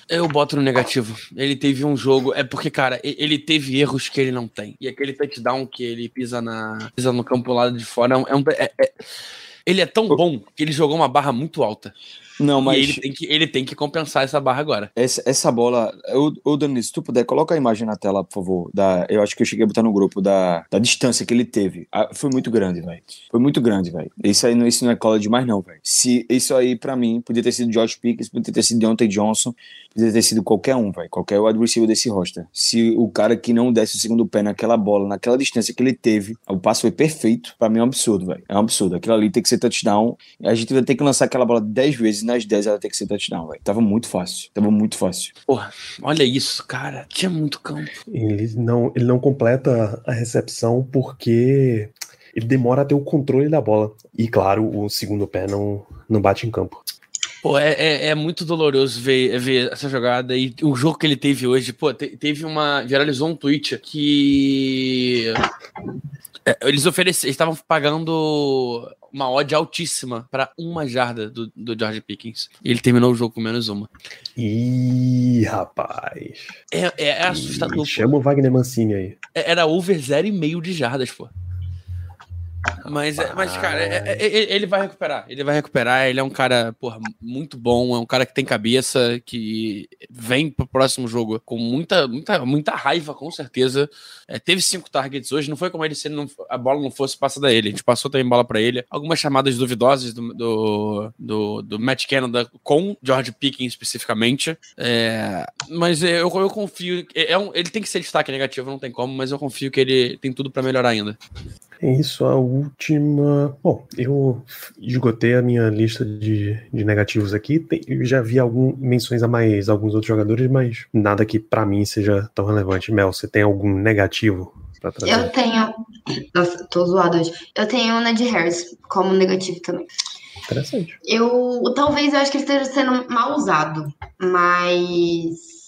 Eu boto no negativo. Ele teve um jogo. É porque, cara, ele teve erros que ele não tem. E aquele touchdown que ele pisa, na, pisa no campo lado de fora é um. É, é, ele é tão bom que ele jogou uma barra muito alta. Não, mas. E ele tem que, ele tem que compensar essa barra agora. Essa, essa bola. Ô, Danilo, se tu puder, coloca a imagem na tela, por favor. Da, eu acho que eu cheguei a botar no grupo da, da distância que ele teve. Ah, foi muito grande, velho. Foi muito grande, velho. Isso aí isso não é cola demais, não, velho. Se isso aí, pra mim, podia ter sido George Pickens, podia ter sido Deontay Johnson, podia ter sido qualquer um, velho. Qualquer wide receiver desse roster. Se o cara que não desse o segundo pé naquela bola, naquela distância que ele teve, o passo foi perfeito. Pra mim é um absurdo, velho. É um absurdo. Aquilo ali tem que ser touchdown. A gente vai ter que lançar aquela bola 10 vezes, nas 10 ela tem que ser touchdown, velho. Tava muito fácil. Tava muito fácil. Porra, olha isso, cara. Tinha muito campo. Ele não, ele não completa a recepção porque ele demora a ter o controle da bola. E claro, o segundo pé não, não bate em campo. Pô, é, é, é, muito doloroso ver, ver essa jogada e o jogo que ele teve hoje. Pô, te, teve uma. Viralizou um tweet que. É, eles ofereceram. estavam pagando uma odd altíssima para uma jarda do, do George Pickens. E ele terminou o jogo com menos uma. Ih, rapaz. É, é, é assustador. Ih, chama o Wagner Mancini aí. É, era over 0,5 de jardas, pô. Mas, é, mas cara, é, é, ele vai recuperar. Ele vai recuperar. Ele é um cara, porra, muito bom. É um cara que tem cabeça, que vem pro próximo jogo com muita, muita, muita raiva, com certeza. É, teve cinco targets hoje. Não foi como ele se não, a bola não fosse passada a ele. A gente passou também bola para ele. Algumas chamadas duvidosas do, do, do, do Matt Canada com George Pickens especificamente. É, mas eu, eu confio. É um, ele tem que ser destaque negativo, não tem como, mas eu confio que ele tem tudo para melhorar ainda. É isso, a última. Bom, eu esgotei a minha lista de, de negativos aqui. Tem, eu já vi algum, menções a mais alguns outros jogadores, mas nada que pra mim seja tão relevante. Mel, você tem algum negativo pra trazer? Eu tenho. Nossa, tô zoado hoje. Eu tenho o Ned Harris como negativo também. Interessante. Eu. Talvez eu acho que ele esteja sendo mal usado, mas.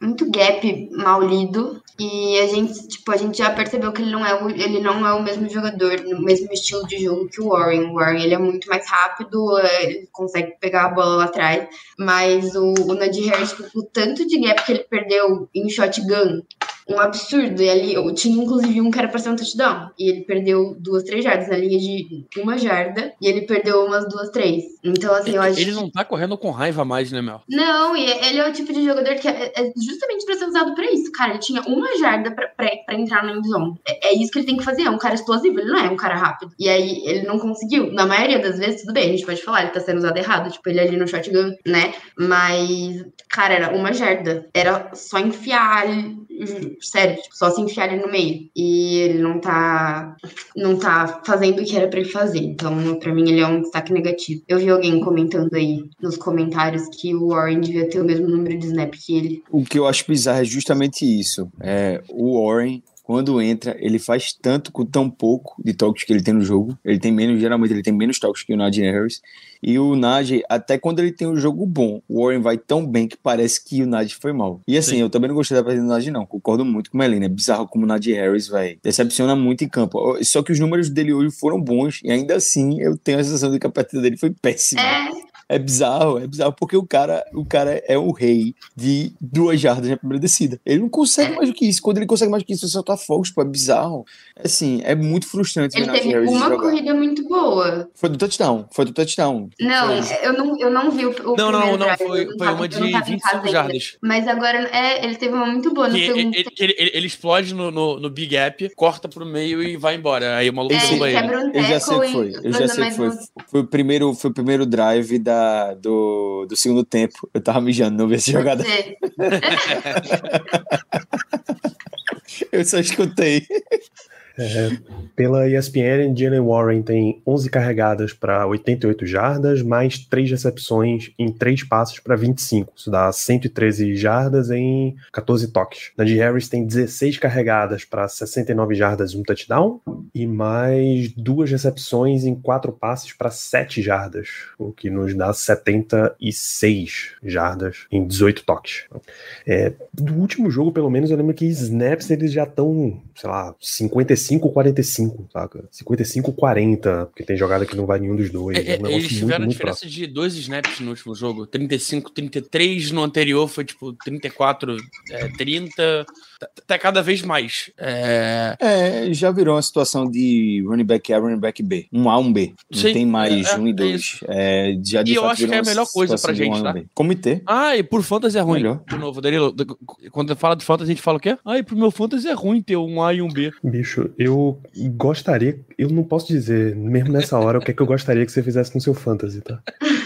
Muito gap mal lido. E a gente, tipo, a gente já percebeu que ele não é o, ele não é o mesmo jogador, no mesmo estilo de jogo que o Warren. O Warren ele é muito mais rápido, é, ele consegue pegar a bola lá atrás. Mas o, o Najee Harris, o tanto de gap que ele perdeu em shotgun, um absurdo. E ali, eu tinha inclusive um que era pra ser um touchdown. E ele perdeu duas, três jardas na linha de uma jarda. E ele perdeu umas duas, três. Então, assim, eu acho Ele não tá correndo com raiva mais, né, Mel? não, e ele é o tipo de jogador que é, é justamente pra ser usado pra isso, cara. Ele tinha uma jarda pra, pra, pra entrar na endzone. É, é isso que ele tem que fazer. É um cara explosivo, ele não é um cara rápido. E aí ele não conseguiu. Na maioria das vezes, tudo bem, a gente pode falar, ele tá sendo usado errado. Tipo, ele ali no shotgun, né? Mas, cara, era uma jarda. Era só enfiar, sério, tipo, só se enfiar ali no meio. E ele não tá. Não tá fazendo o que era pra ele fazer. Então, pra mim, ele é um destaque negativo. Eu vi alguém comentando aí nos comentários que o Warren devia ter o mesmo número de snap que ele. O que eu acho bizarro é justamente isso. É, o Warren, quando entra, ele faz tanto com tão pouco de toques que ele tem no jogo. Ele tem menos, geralmente ele tem menos toques que o Najee Harris. E o Najee, até quando ele tem um jogo bom, o Warren vai tão bem que parece que o Najee foi mal. E assim, Sim. eu também não gostei da partida do Najee não. Concordo muito com o Melina. É bizarro como o Najee Harris, vai decepciona muito em campo. Só que os números dele hoje foram bons e ainda assim eu tenho a sensação de que a partida dele foi péssima. É, É bizarro, é bizarro, porque o cara, o cara é o rei de duas jardas na primeira descida. Ele não consegue mais do que isso. Quando ele consegue mais do que isso, ele solta fogos, pô, é bizarro. Assim, é muito frustrante ele teve Harris uma jogar. corrida muito boa. Foi do touchdown, foi do touchdown. Não, Foi. eu não, eu não vi o, o Não, não, primeiro não. drive, Foi, não foi tava- uma de tava em casa 25 ainda. jardas. Mas agora, é, ele teve uma muito boa no Que segundo ele, ele, ele- ele explode no, no, no Big Gap, corta pro meio e vai embora. Aí o maluco É, zumba ele ele. quebra um Eu já sei que foi. Eu já sei que foi. um. Foi o primeiro, foi o primeiro drive da, do, do segundo tempo. Eu tava mijando, não vi essa jogada. É, <laughs> Eu só escutei. É, pela ESPN, Jalen Warren tem 11 carregadas para 88 jardas, mais 3 recepções em 3 passes para 25. Isso dá 113 jardas em 14 toques. Najee Harris tem 16 carregadas para 69 jardas e um touchdown, e mais 2 recepções em 4 passes para 7 jardas, o que nos dá 76 jardas em 18 toques. É, do último jogo, pelo menos, eu lembro que snaps eles já estão, sei lá, 55-45, saca? 55-40, porque tem jogada que não vai nenhum dos dois. É, É, é, um eles muito, tiveram a muito diferença de dois snaps no último jogo. 35, 33 no anterior foi tipo 34, é, 30. Tá, tá cada vez mais. É, É, já virou uma situação de running back A, running back B. Um A, um B. Não Sim, tem mais é, um e é dois. É, já E eu acho que é a melhor coisa pra gente, um tá? B. Comitê. Ah, e por fantasy é ruim. Melhor. De novo, Danilo, quando fala de fantasy, a gente fala o quê? Ah, e pro meu fantasy é ruim ter um A e um B. Bicho, eu gostaria, eu não posso dizer, mesmo nessa hora, o que é que eu gostaria que você fizesse com seu fantasy, tá?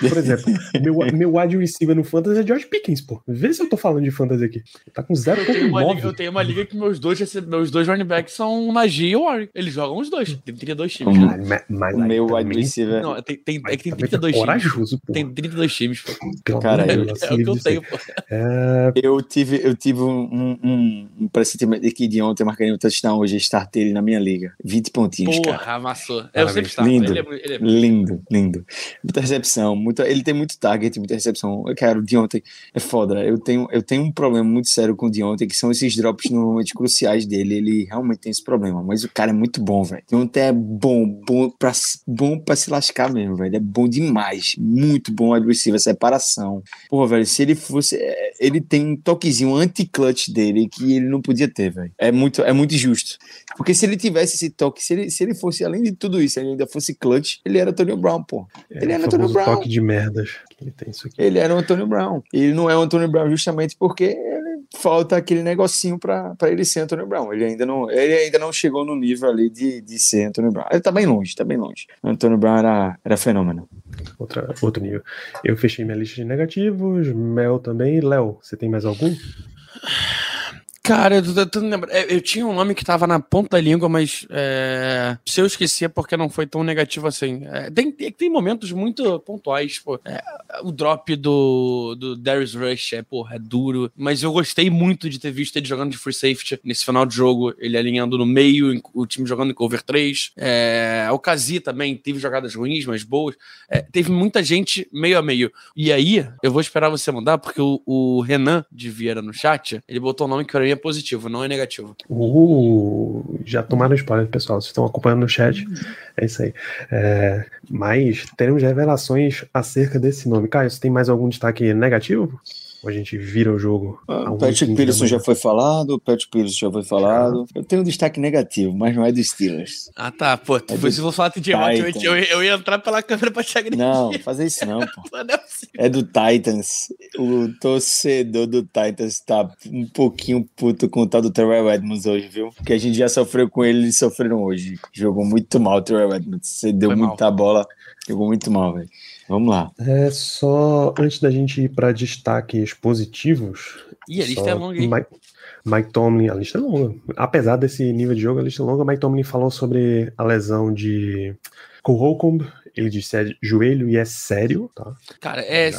Por exemplo, meu, meu wide receiver no fantasy é George Pickens, pô. Vê se eu tô falando de fantasy aqui. Tá com Eu tenho, uma liga, eu 0.9. tenho uma liga que meus dois, meus dois running backs são o Najee e o Warren. Eles jogam os dois. Tem 32 times. Caralho, mas, mas O meu wide receiver. Não, tem, tem, é que tem também 32 times. corajoso, pô. Tem 32 times, pô. Pelo Cara, eu- É se o que livre eu tenho, pô. É, Eu tive, eu tive um, um, um, pressentimento de que de ontem eu marcaria um touchdown hoje, startei ele na minha liga. 20 pontinhos, cara. Porra, amassou. Eu Parabéns. sempre estava. Lindo. Ele é, ele é Lindo, lindo. Muita recepção, muita, ele tem muito target, muita recepção. Cara, o Deontay é foda. Eu tenho, eu tenho um problema muito sério com o Deontay, que são esses drops no momentos cruciais dele. Ele realmente tem esse problema, mas o cara é muito bom, velho. Deontay é bom, bom pra, se- bom pra se lascar mesmo, velho. Ele é bom demais. Muito bom wide receiver, separação. Porra, velho, se ele fosse. é, Ele tem um toquezinho anti-clutch dele que ele não podia ter, velho. É muito, é muito justo. Porque se ele tivesse esse toque, se ele, se ele fosse, além de tudo isso, ele ainda fosse clutch, ele era Antonio Brown, pô. Ele é é o Antonio famoso Brown. toque de merdas. que Ele tem isso aqui. Ele era o Antonio Brown. Ele não é o Antonio Brown justamente porque ele falta aquele negocinho pra, pra ele ser Antonio Brown. Ele ainda não, ele ainda não chegou no nível ali de, de ser Antonio Brown. Ele tá bem longe, tá bem longe. O Antonio Brown era, era fenômeno. Outra, outro nível. Eu fechei minha lista de negativos, Mel também. Léo, você tem mais algum? Cara, eu, tô. É, Eu tinha um nome que tava na ponta da língua, mas é, se eu esqueci é porque não foi tão negativo assim. É, tem, tem, tem momentos muito pontuais, pô. É, o drop do, do Darius Rush é, porra, é duro. Mas eu gostei muito de ter visto ele jogando de free safety nesse final de jogo. Ele alinhando no meio, o time jogando em cover 3. É, o Kazi também teve jogadas ruins, mas boas. É, teve muita gente meio a meio. E aí, eu vou esperar você mandar, porque o, o Renan de Vieira no chat, ele botou um nome que mim é positivo, não é negativo. Uh, já tomaram spoiler, pessoal. Vocês estão acompanhando no chat. É isso aí. É, mas teremos revelações acerca desse nome. Caio, você tem mais algum destaque negativo? Ou a gente vira o jogo? Ah, O Patrick 1h15 Peterson já foi falado, o Patrick Peterson já foi falado. Eu tenho um destaque negativo, mas não é do Steelers. Ah, tá. Pô, É foi se eu vou falar TJ Watt, eu, eu, ia entrar pela câmera pra te agredir. Não, fazer isso não, pô. <laughs> Não é. É do Titans. O torcedor do Titans tá um pouquinho puto com o tal do Terrell Edmonds hoje, viu? Porque a gente já sofreu com ele, eles sofreram hoje. Jogou muito mal o Terrell Edmonds. Você deu Foi mal. muita bola, jogou muito mal, velho. Vamos lá. É só antes da gente ir para destaques positivos. Ih, a lista só é longa, hein? Mike, Mike Tomlin, a lista é longa. Apesar desse nível de jogo, a lista é longa. Mike Tomlin falou sobre a lesão de Cole Holcomb. Ele disse é joelho e é sério, tá? Cara, é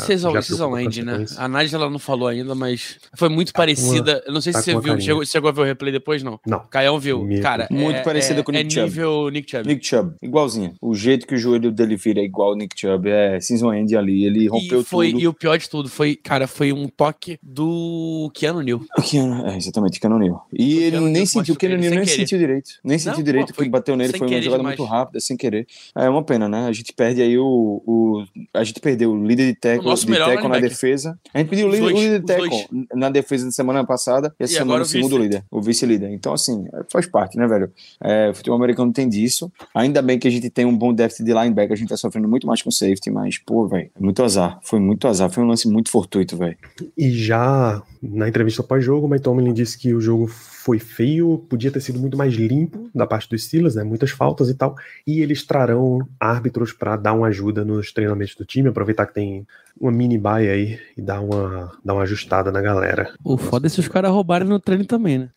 end, né? A Nádia ela não falou ainda, mas foi muito Tá parecida. Eu não sei tá se você uma viu. Chegou, chegou a ver o replay depois, não? Não. Caião viu. Me- Cara, Muito é, parecida é, com o Nick é Chubb. nível Nick Chubb. Nick Chubb, igualzinho. O jeito que o joelho dele vira é igual o Nick Chubb. É season end ali. Ele rompeu e, foi, tudo. e o pior de tudo foi, cara, foi um toque do Keanu Neal. O Keanu, é, exatamente, Keanu Neal. E O ele Keanu nem Neal sentiu, o Keanu ele nem sem sentiu direito. Nem sentiu Não, direito, pô, que foi bateu nele, foi uma querer jogada demais. muito rápida, sem querer. É uma pena, né? A gente perde aí o. o a gente perdeu o líder de O tackle, de melhor tackle na defesa. A gente pediu o líder, o líder de tackle na defesa na semana passada e essa E semana o segundo vice. líder, o vice-líder. Então, assim, é, faz parte, né, velho? É, o futebol americano tem disso. Ainda bem que a gente tem um bom déficit de linebacker, a gente tá sofrendo muito mais com safety, mas, pô, velho, é muito azar. Foi muito azar. Foi um lance muito fortuito, velho. E já na entrevista pós-jogo, o Mike Tomlin disse que o jogo foi feio, podia ter sido muito mais limpo da parte dos Steelers, né? Muitas faltas e tal. E eles trarão árbitros para dar uma ajuda nos treinamentos do time, aproveitar que tem uma mini baia aí e dar uma, dar uma ajustada na galera. O foda é se os caras roubarem no treino também, né?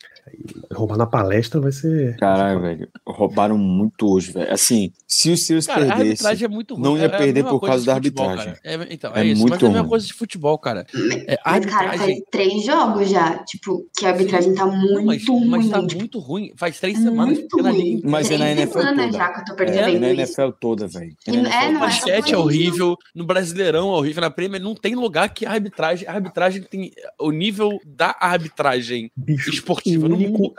Roubar na palestra vai ser. Caralho, velho. Roubaram muito hoje, velho. Assim, se o Steelers Cara, a perdesse. arbitragem é muito ruim. não ia É a perder por causa da futebol, arbitragem. cara. É, então, É é, isso. muito Mas é a mesma ruim. coisa de futebol, cara. É, a Mas, cara, arbitragem. faz três jogos já, tipo, que a arbitragem tá muito mas, ruim. mas tá tipo, muito ruim. Faz três semanas. muito porque na ruim. liga Mas é na Três NFL toda. já que eu tô É, percebendo na. NFL toda, velho. E não- é, não é basquete é horrível, no Brasileirão é horrível, na Premier não tem lugar que a arbitragem, a arbitragem tem o nível da arbitragem Bicho, esportiva único,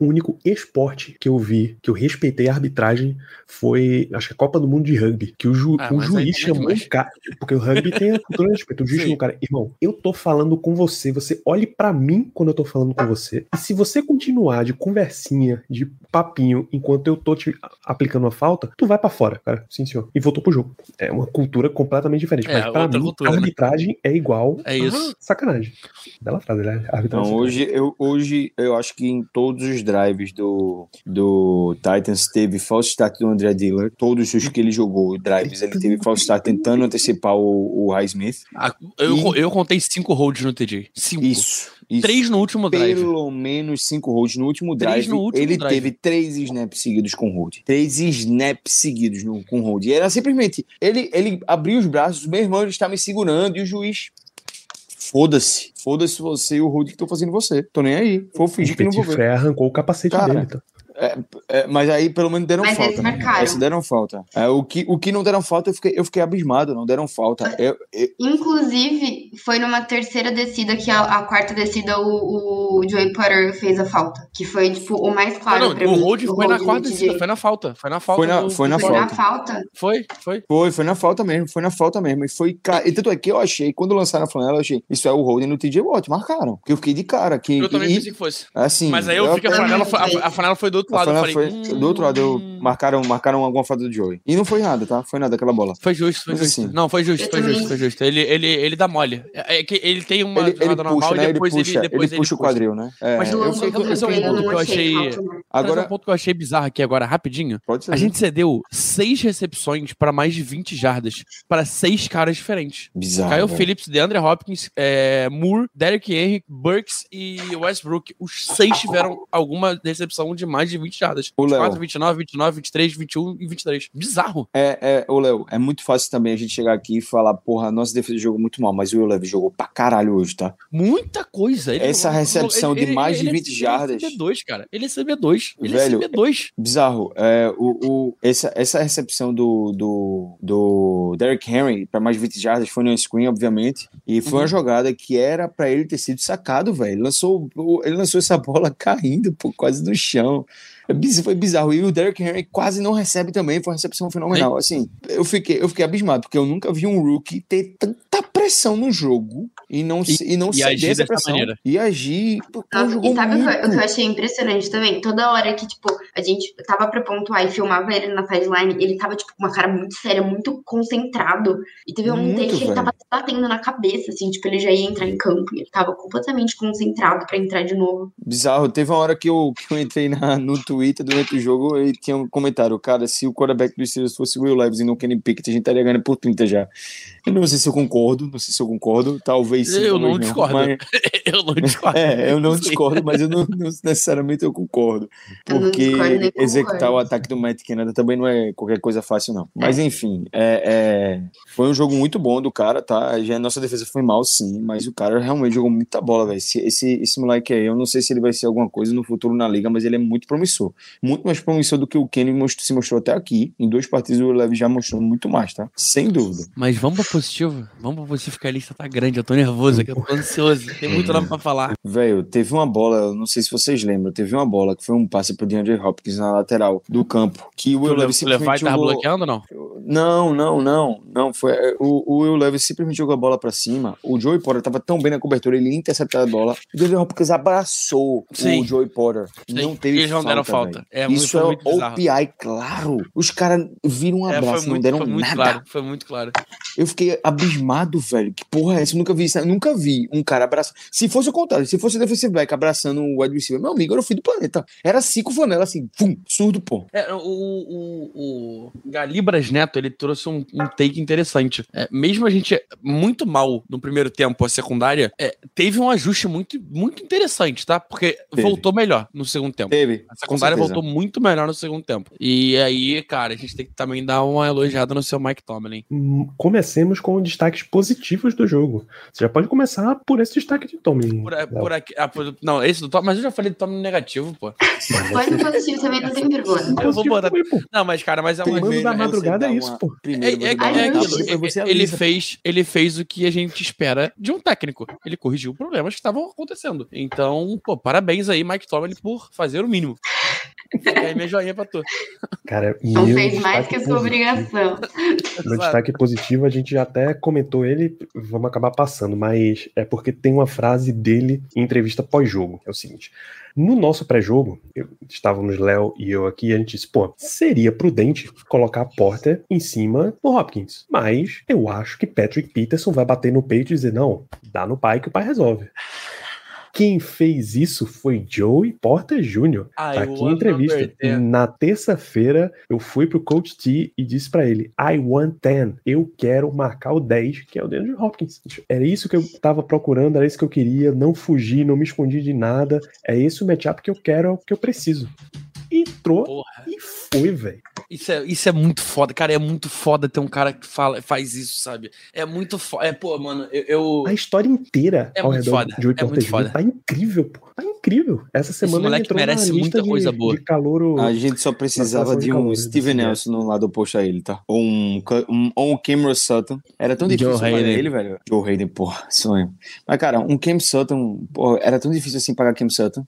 o único esporte que eu vi, que eu respeitei a arbitragem, foi, acho que a Copa do Mundo de Rugby. Que o, ju- Ah, o juiz é chamou o cara. Porque o rugby tem a cultura de respeito. O juiz chamou o cara, irmão, eu tô falando com você, você olhe pra mim quando eu tô falando com você. E se você continuar de conversinha, de papinho, enquanto eu tô te aplicando uma falta, tu vai pra fora, cara. Sim, senhor. E voltou pro jogo. É uma cultura completamente diferente. É, mas pra mim, cultura, né? arbitragem é igual. É isso. a Sacanagem. Bela frase, né? Arbitragem. Então, hoje eu, hoje eu acho que em todos os drives do, do Titans teve false start do André Diller. Todos os que ele jogou, drives, ele teve false start tentando antecipar o, o Highsmith. Ah, eu, E- eu contei cinco holds no TJ. Cinco. Isso. isso. Três no último drive. Pelo menos cinco holds no último drive. no último ele drive. teve três snaps seguidos com hold. Três snaps seguidos no, com hold. E era simplesmente. Ele, ele abriu os braços, meu irmão, ele está me segurando e o juiz. Foda-se. Foda-se você e o hold que tô fazendo você. Tô nem aí. Vou fingir o que não vou ver. Fré arrancou o capacete Cara, dele, tá? É, mas aí pelo menos deram Mas falta. eles né? marcaram. Essa deram falta. É, o, que, o que não deram falta, eu fiquei, eu fiquei abismado. Não deram falta. Eu- eu- Inclusive, foi numa terceira descida que a, a quarta descida o, o Joey Potter fez a falta. Que foi, tipo, o mais Não, claro não, pra o hold foi na quarta descida, foi na falta. Foi na falta. Foi na- do- foi na Foi na falta. falta? Foi, foi. foi, foi na falta mesmo. Foi na falta mesmo. E foi. E tanto é que eu achei, quando lançaram a flanela, eu achei. Isso é o holding no TJ Watt. Marcaram. Porque eu fiquei de cara. Que, Eu também e- pensei que fosse. Assim. Mas aí eu vi que a eu flanela a, a flanela foi do outro lado. Foi, Eu falei, foi- do outro lado, eu- hum, marcaram, marcaram alguma falta do Joey. E não foi nada, tá? Foi nada aquela bola. Foi justo, foi Mas justo. assim- Não, foi justo, Eu foi justo, foi justo. Ele, ele, ele dá mole. É é que ele tem uma Ele, ele jogada normal puxa, né? e Ele depois puxa, ele, depois ele puxa o quadril, né? É, Mas Do eu é um treino, ponto eu que eu não achei não. Agora... Um ponto que eu achei bizarro aqui agora, rapidinho. pode ser. A gente cedeu seis recepções para mais de 20 jardas para seis caras diferentes. Bizarro. Kyle velho. Phillips, DeAndre Hopkins, é, Moore, Derrick Henry, Burks e Westbrook. Os seis tiveram alguma recepção de mais de 20 jardas. O Léo. 24, 29, 29, 23, 21 e 23. Bizarro. É, é, ô Léo, é muito fácil também a gente chegar aqui e falar, porra, nossa defesa jogou muito mal, mas o Will Levis jogou pra caralho hoje, tá? Muita coisa. Ele- Essa recepção de mais de 20 ele jardas. é CB2, cara. Ele é CB2. Ele Velho, é CB2. Bizarro. É, o, o, essa, essa recepção do, do, do Derrick Henry para mais de 20 jardas foi no screen, obviamente. E foi Uhum. uma jogada que era para ele ter sido sacado, velho. Ele lançou, ele lançou essa bola <laughs> caindo, pô, quase no chão. É Foi bizarro. E o Derrick Henry quase não recebe também. Foi uma recepção fenomenal. Assim, eu fiquei, eu fiquei abismado, porque eu nunca vi um rookie ter tanta pressão no jogo e não, E- se- e não e ceder agir essa dessa pressão. maneira. E agir. Nossa, jogou e sabe o que, eu- muito. o que eu achei impressionante também? Toda hora que, tipo, a gente tava pra pontuar e filmava ele na sideline, ele tava, tipo, com uma cara muito séria, muito concentrado. E teve um Muito, take que ele tava batendo na cabeça, assim, tipo, ele já ia entrar em campo. E ele tava completamente concentrado pra entrar de novo. Bizarro. Teve uma hora que eu, que eu entrei na- no Twitter durante o jogo e tinha um comentário. Cara, se o quarterback dos Steelers fosse o Will Levis e não o Kenny Pickett, a gente estaria ganhando por 30 já. Eu não sei se eu concordo, não sei se eu concordo. Talvez sim. Eu não discordo. mas- <laughs> Eu não discordo. é, eu não discordo, mas eu não, não necessariamente eu concordo. Eu Porque discordo nem executar concordo. o ataque do Matt Canada também não é qualquer coisa fácil, não. Mas enfim, é, é, foi um jogo muito bom do cara, tá? Já a nossa defesa foi mal, sim, mas o cara realmente jogou muita bola, velho. Esse, esse, esse moleque aí, eu não sei se ele vai ser alguma coisa no futuro na liga, mas ele é muito promissor. Muito mais promissor do que o Kenny mostrou- se mostrou até aqui. Em duas partidas o Levi já mostrou muito mais, tá? Sem dúvida. Mas vamos pra positivo? Vamos pra positivo, porque a lista tá grande. Eu tô nervoso aqui, eu tô ansioso. Tem muito nome pra falar. Velho, teve uma bola, não sei se vocês lembram, teve uma bola que foi um passe pro DeAndre Hopkins na lateral do campo, que o Will O Levi simplesmente tava jogou... bloqueando não? Não, não, não, não, foi é, o, o Will Levis simplesmente jogou a bola pra cima, o Joey Potter tava tão bem na cobertura, ele ia interceptar a bola, o DeAndre Hopkins abraçou Sim. o Joey Potter, Sim, não teve eles não falta, deram falta. É Isso é muito bizarro. OPI, claro, os caras viram um É, abraço, não muito, deram foi nada. claro. Foi muito claro. Eu fiquei abismado, velho. Que porra é essa? Eu nunca vi isso. Eu nunca vi um cara abraçando. Se fosse o contrário, se fosse o defensive back abraçando o wide receiver, meu amigo, era o fim do planeta. Era cinco flanelas assim, pum, surdo, pô. É, o, o, o Galibras Neto, ele trouxe um, um take interessante. É, mesmo a gente muito mal no primeiro tempo, a secundária, é, teve um ajuste muito, muito interessante, tá? Porque Teve. voltou melhor no segundo tempo. Teve. A secundária certeza. voltou muito melhor no segundo tempo. E aí, cara, a gente tem que também dar uma elogiada no seu Mike Tomlin. Hum, Comecemos com destaques positivos do jogo. Você já pode começar por esse destaque de Tomlin. Por, Léo. por aqui, ah, por- não, esse do Tomlin, mas eu já falei do Tomlin negativo, pô. <laughs> Pode no positivo também, não tem problema. Eu vou botar- também, pô. Não, mas, cara, mas é uma. Comando da né, madrugada é isso, uma- pô. É, Primeiro é- é é aquilo. Ele fez, ele fez o que a gente espera de um técnico. Ele corrigiu problemas que estavam acontecendo. Então, pô, parabéns aí, Mike Tomlin, por fazer o mínimo. Fica aí minha joinha pra tu. Cara, Não meu fez mais que a sua obrigação. Meu destaque positivo, a gente já até comentou ele, vamos acabar passando, mas é porque tem uma frase dele em entrevista pós-jogo. É o seguinte: no nosso pré-jogo, estávamos Léo e eu aqui, e a gente disse, pô, seria prudente colocar a Porter em cima do Hopkins. Mas eu acho que Patrick Peterson vai bater no peito e dizer: não, dá no pai que o pai resolve. Quem fez isso foi Joey Porter Jr. Ah, Tá aqui em entrevista. 10. Na terça-feira, eu fui pro Coach T e disse pra ele: I want 10. Eu quero marcar o 10, que é o DeAndre Hopkins. Era isso que eu tava procurando, era isso que eu queria. Não fugi, não me escondi de nada. É esse o matchup que eu quero, é o que eu preciso. Entrou Porra. e foi, velho. Isso é, isso é muito foda, cara. É muito foda ter um cara que fala, faz isso, sabe? É muito foda. É, pô, mano, eu. eu- A história inteira É ao muito redor foda, de Joey é muito foda. tá incrível, pô. Tá incrível. Essa semana ele moleque entrou merece na lista muita de, coisa boa. de calouro. A gente só precisava de de um calor, Steven desse Nelson no lado oposto a ele, tá? Ou um, um, ou um Cameron Sutton. Era tão difícil pagar ele, velho. Joe Hayden, porra, sonho. Mas, cara, um Cam Sutton, porra, era tão difícil assim pagar Cam Sutton.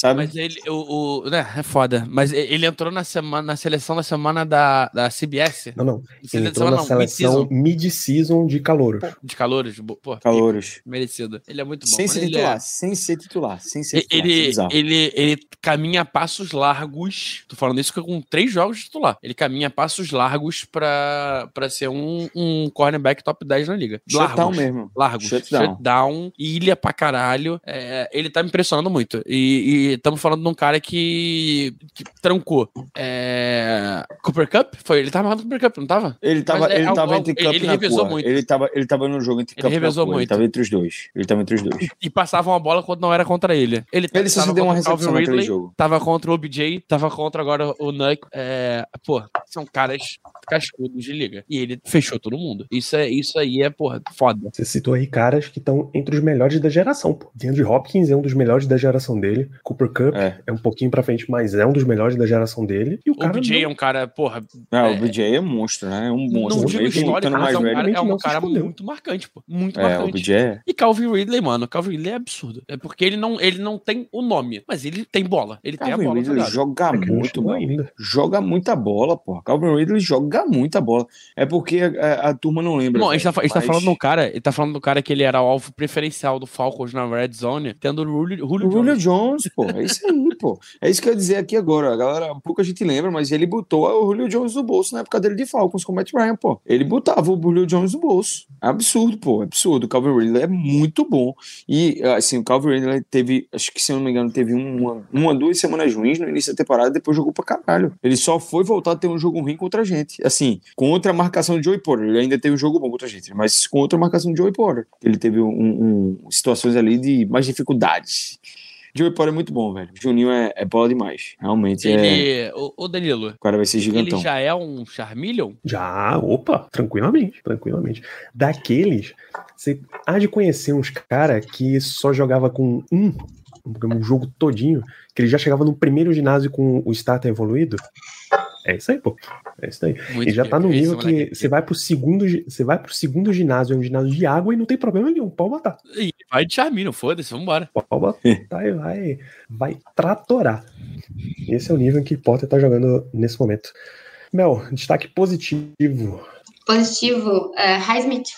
Sabe? Mas ele, o, o, né, é foda. Mas e- ele entrou na semana, na seleção da semana da, da CBS. Não, não. Ele entrou na não, seleção mid-season. mid-season de calor. De bo- pô, Calouros. merecido. Ele é muito bom. Sem ser ele titular, é- sem ser titular, sem ser titular. é Ele, bizarro. ele, ele caminha passos largos. Tô falando isso com três jogos de titular. Ele caminha passos largos pra, pra ser um, um cornerback top 10 na liga. Shutdown Largos. mesmo. Largos. Shutdown. Shutdown. ilha pra caralho. É, ele tá me impressionando muito. E estamos falando de um cara que, que trancou. É, Cooper Cup? Foi? Ele tava no Cooper Cup, não tava? Ele tava, Mas é ele algo- tava entre ele- Cup ele e na revezou muito. Ele tava, ele tava no jogo entre Ele Cup e revezou Nakua. Ele muito. tava entre os dois. Ele tava entre os dois. E passava uma bola quando não era contra ele. Ele, Ele só se deu uma recepção Calvin naquele Ridley, jogo. Tava contra o OBJ, tava contra agora o Nuck. É, pô, são caras cascudos de liga. E ele fechou todo mundo. Isso, é, isso aí é, porra, foda. Você citou aí caras que estão entre os melhores da geração. Pô. DeAndre Hopkins é um dos melhores da geração dele. Cooper Cup É. é, um pouquinho pra frente, mas é um dos melhores da geração dele. E o O cara OBJ é não- um cara, porra, Ah, É. o BJ é monstro, né? É um não monstro. digo Mesmo histórico, ficando mas mais é um velho. cara, é um não cara muito marcante, pô. Muito É, o marcante. BJ é. E Calvin Ridley, mano, Calvin Ridley é absurdo. É porque ele não, ele não tem o nome, mas ele tem bola. Ele tem a Calvin bola Ridley jogada. joga É não muito, mano. ainda. Joga muita bola, pô. Calvin Ridley joga muita bola. É porque a, a turma não lembra. Não, a gente tá, velho, a gente tá mas- falando do cara, ele tá falando do cara que ele era o alvo preferencial do Falcons na Red Zone, tendo o Julio, Julio O Julio Jones. Jones, pô. É isso aí, pô. É isso que eu ia dizer aqui agora. A galera, pouco a gente lembra, mas ele botou o Julio Jones no bolso na época dele de Falcons com o Matt Ryan, pô. Ele botava o Julio Jones no bolso. É absurdo, pô. É absurdo. O Calvin Ridley é muito bom. E, assim, o Calvin Ridley teve, acho que se eu não me engano, teve uma, uma duas semanas ruins no início da temporada, depois jogou pra caralho. Ele só foi voltar a ter um jogo ruim contra a gente. Assim, contra a marcação de Joey Porter. Ele ainda teve um jogo bom contra a gente, mas contra a marcação de Joey Porter. Ele teve um, um- situações ali de mais dificuldades. Joey Porter é muito bom, velho. Juninho é, é bola demais. Realmente é. Ele. Ô, ô, Danilo, O cara vai ser ele gigantão. já é um Charmeleon? Já, opa, tranquilamente, tranquilamente. Daqueles, você há de conhecer uns cara que só jogava com um, um jogo todinho, que ele já chegava no primeiro ginásio com o starter evoluído. É isso aí, pô. É isso aí. Muito E já tá no nível que é você vai pro segundo, você vai pro segundo ginásio, é um ginásio de água e não tem problema nenhum, pode botar. Ih, Vai de Charmeleon, foda-se, vambora. Pode botar <laughs> e vai, vai tratorar. Esse é o nível em que Potter tá jogando nesse momento. Mel, destaque positivo. Positivo, é, Highsmith.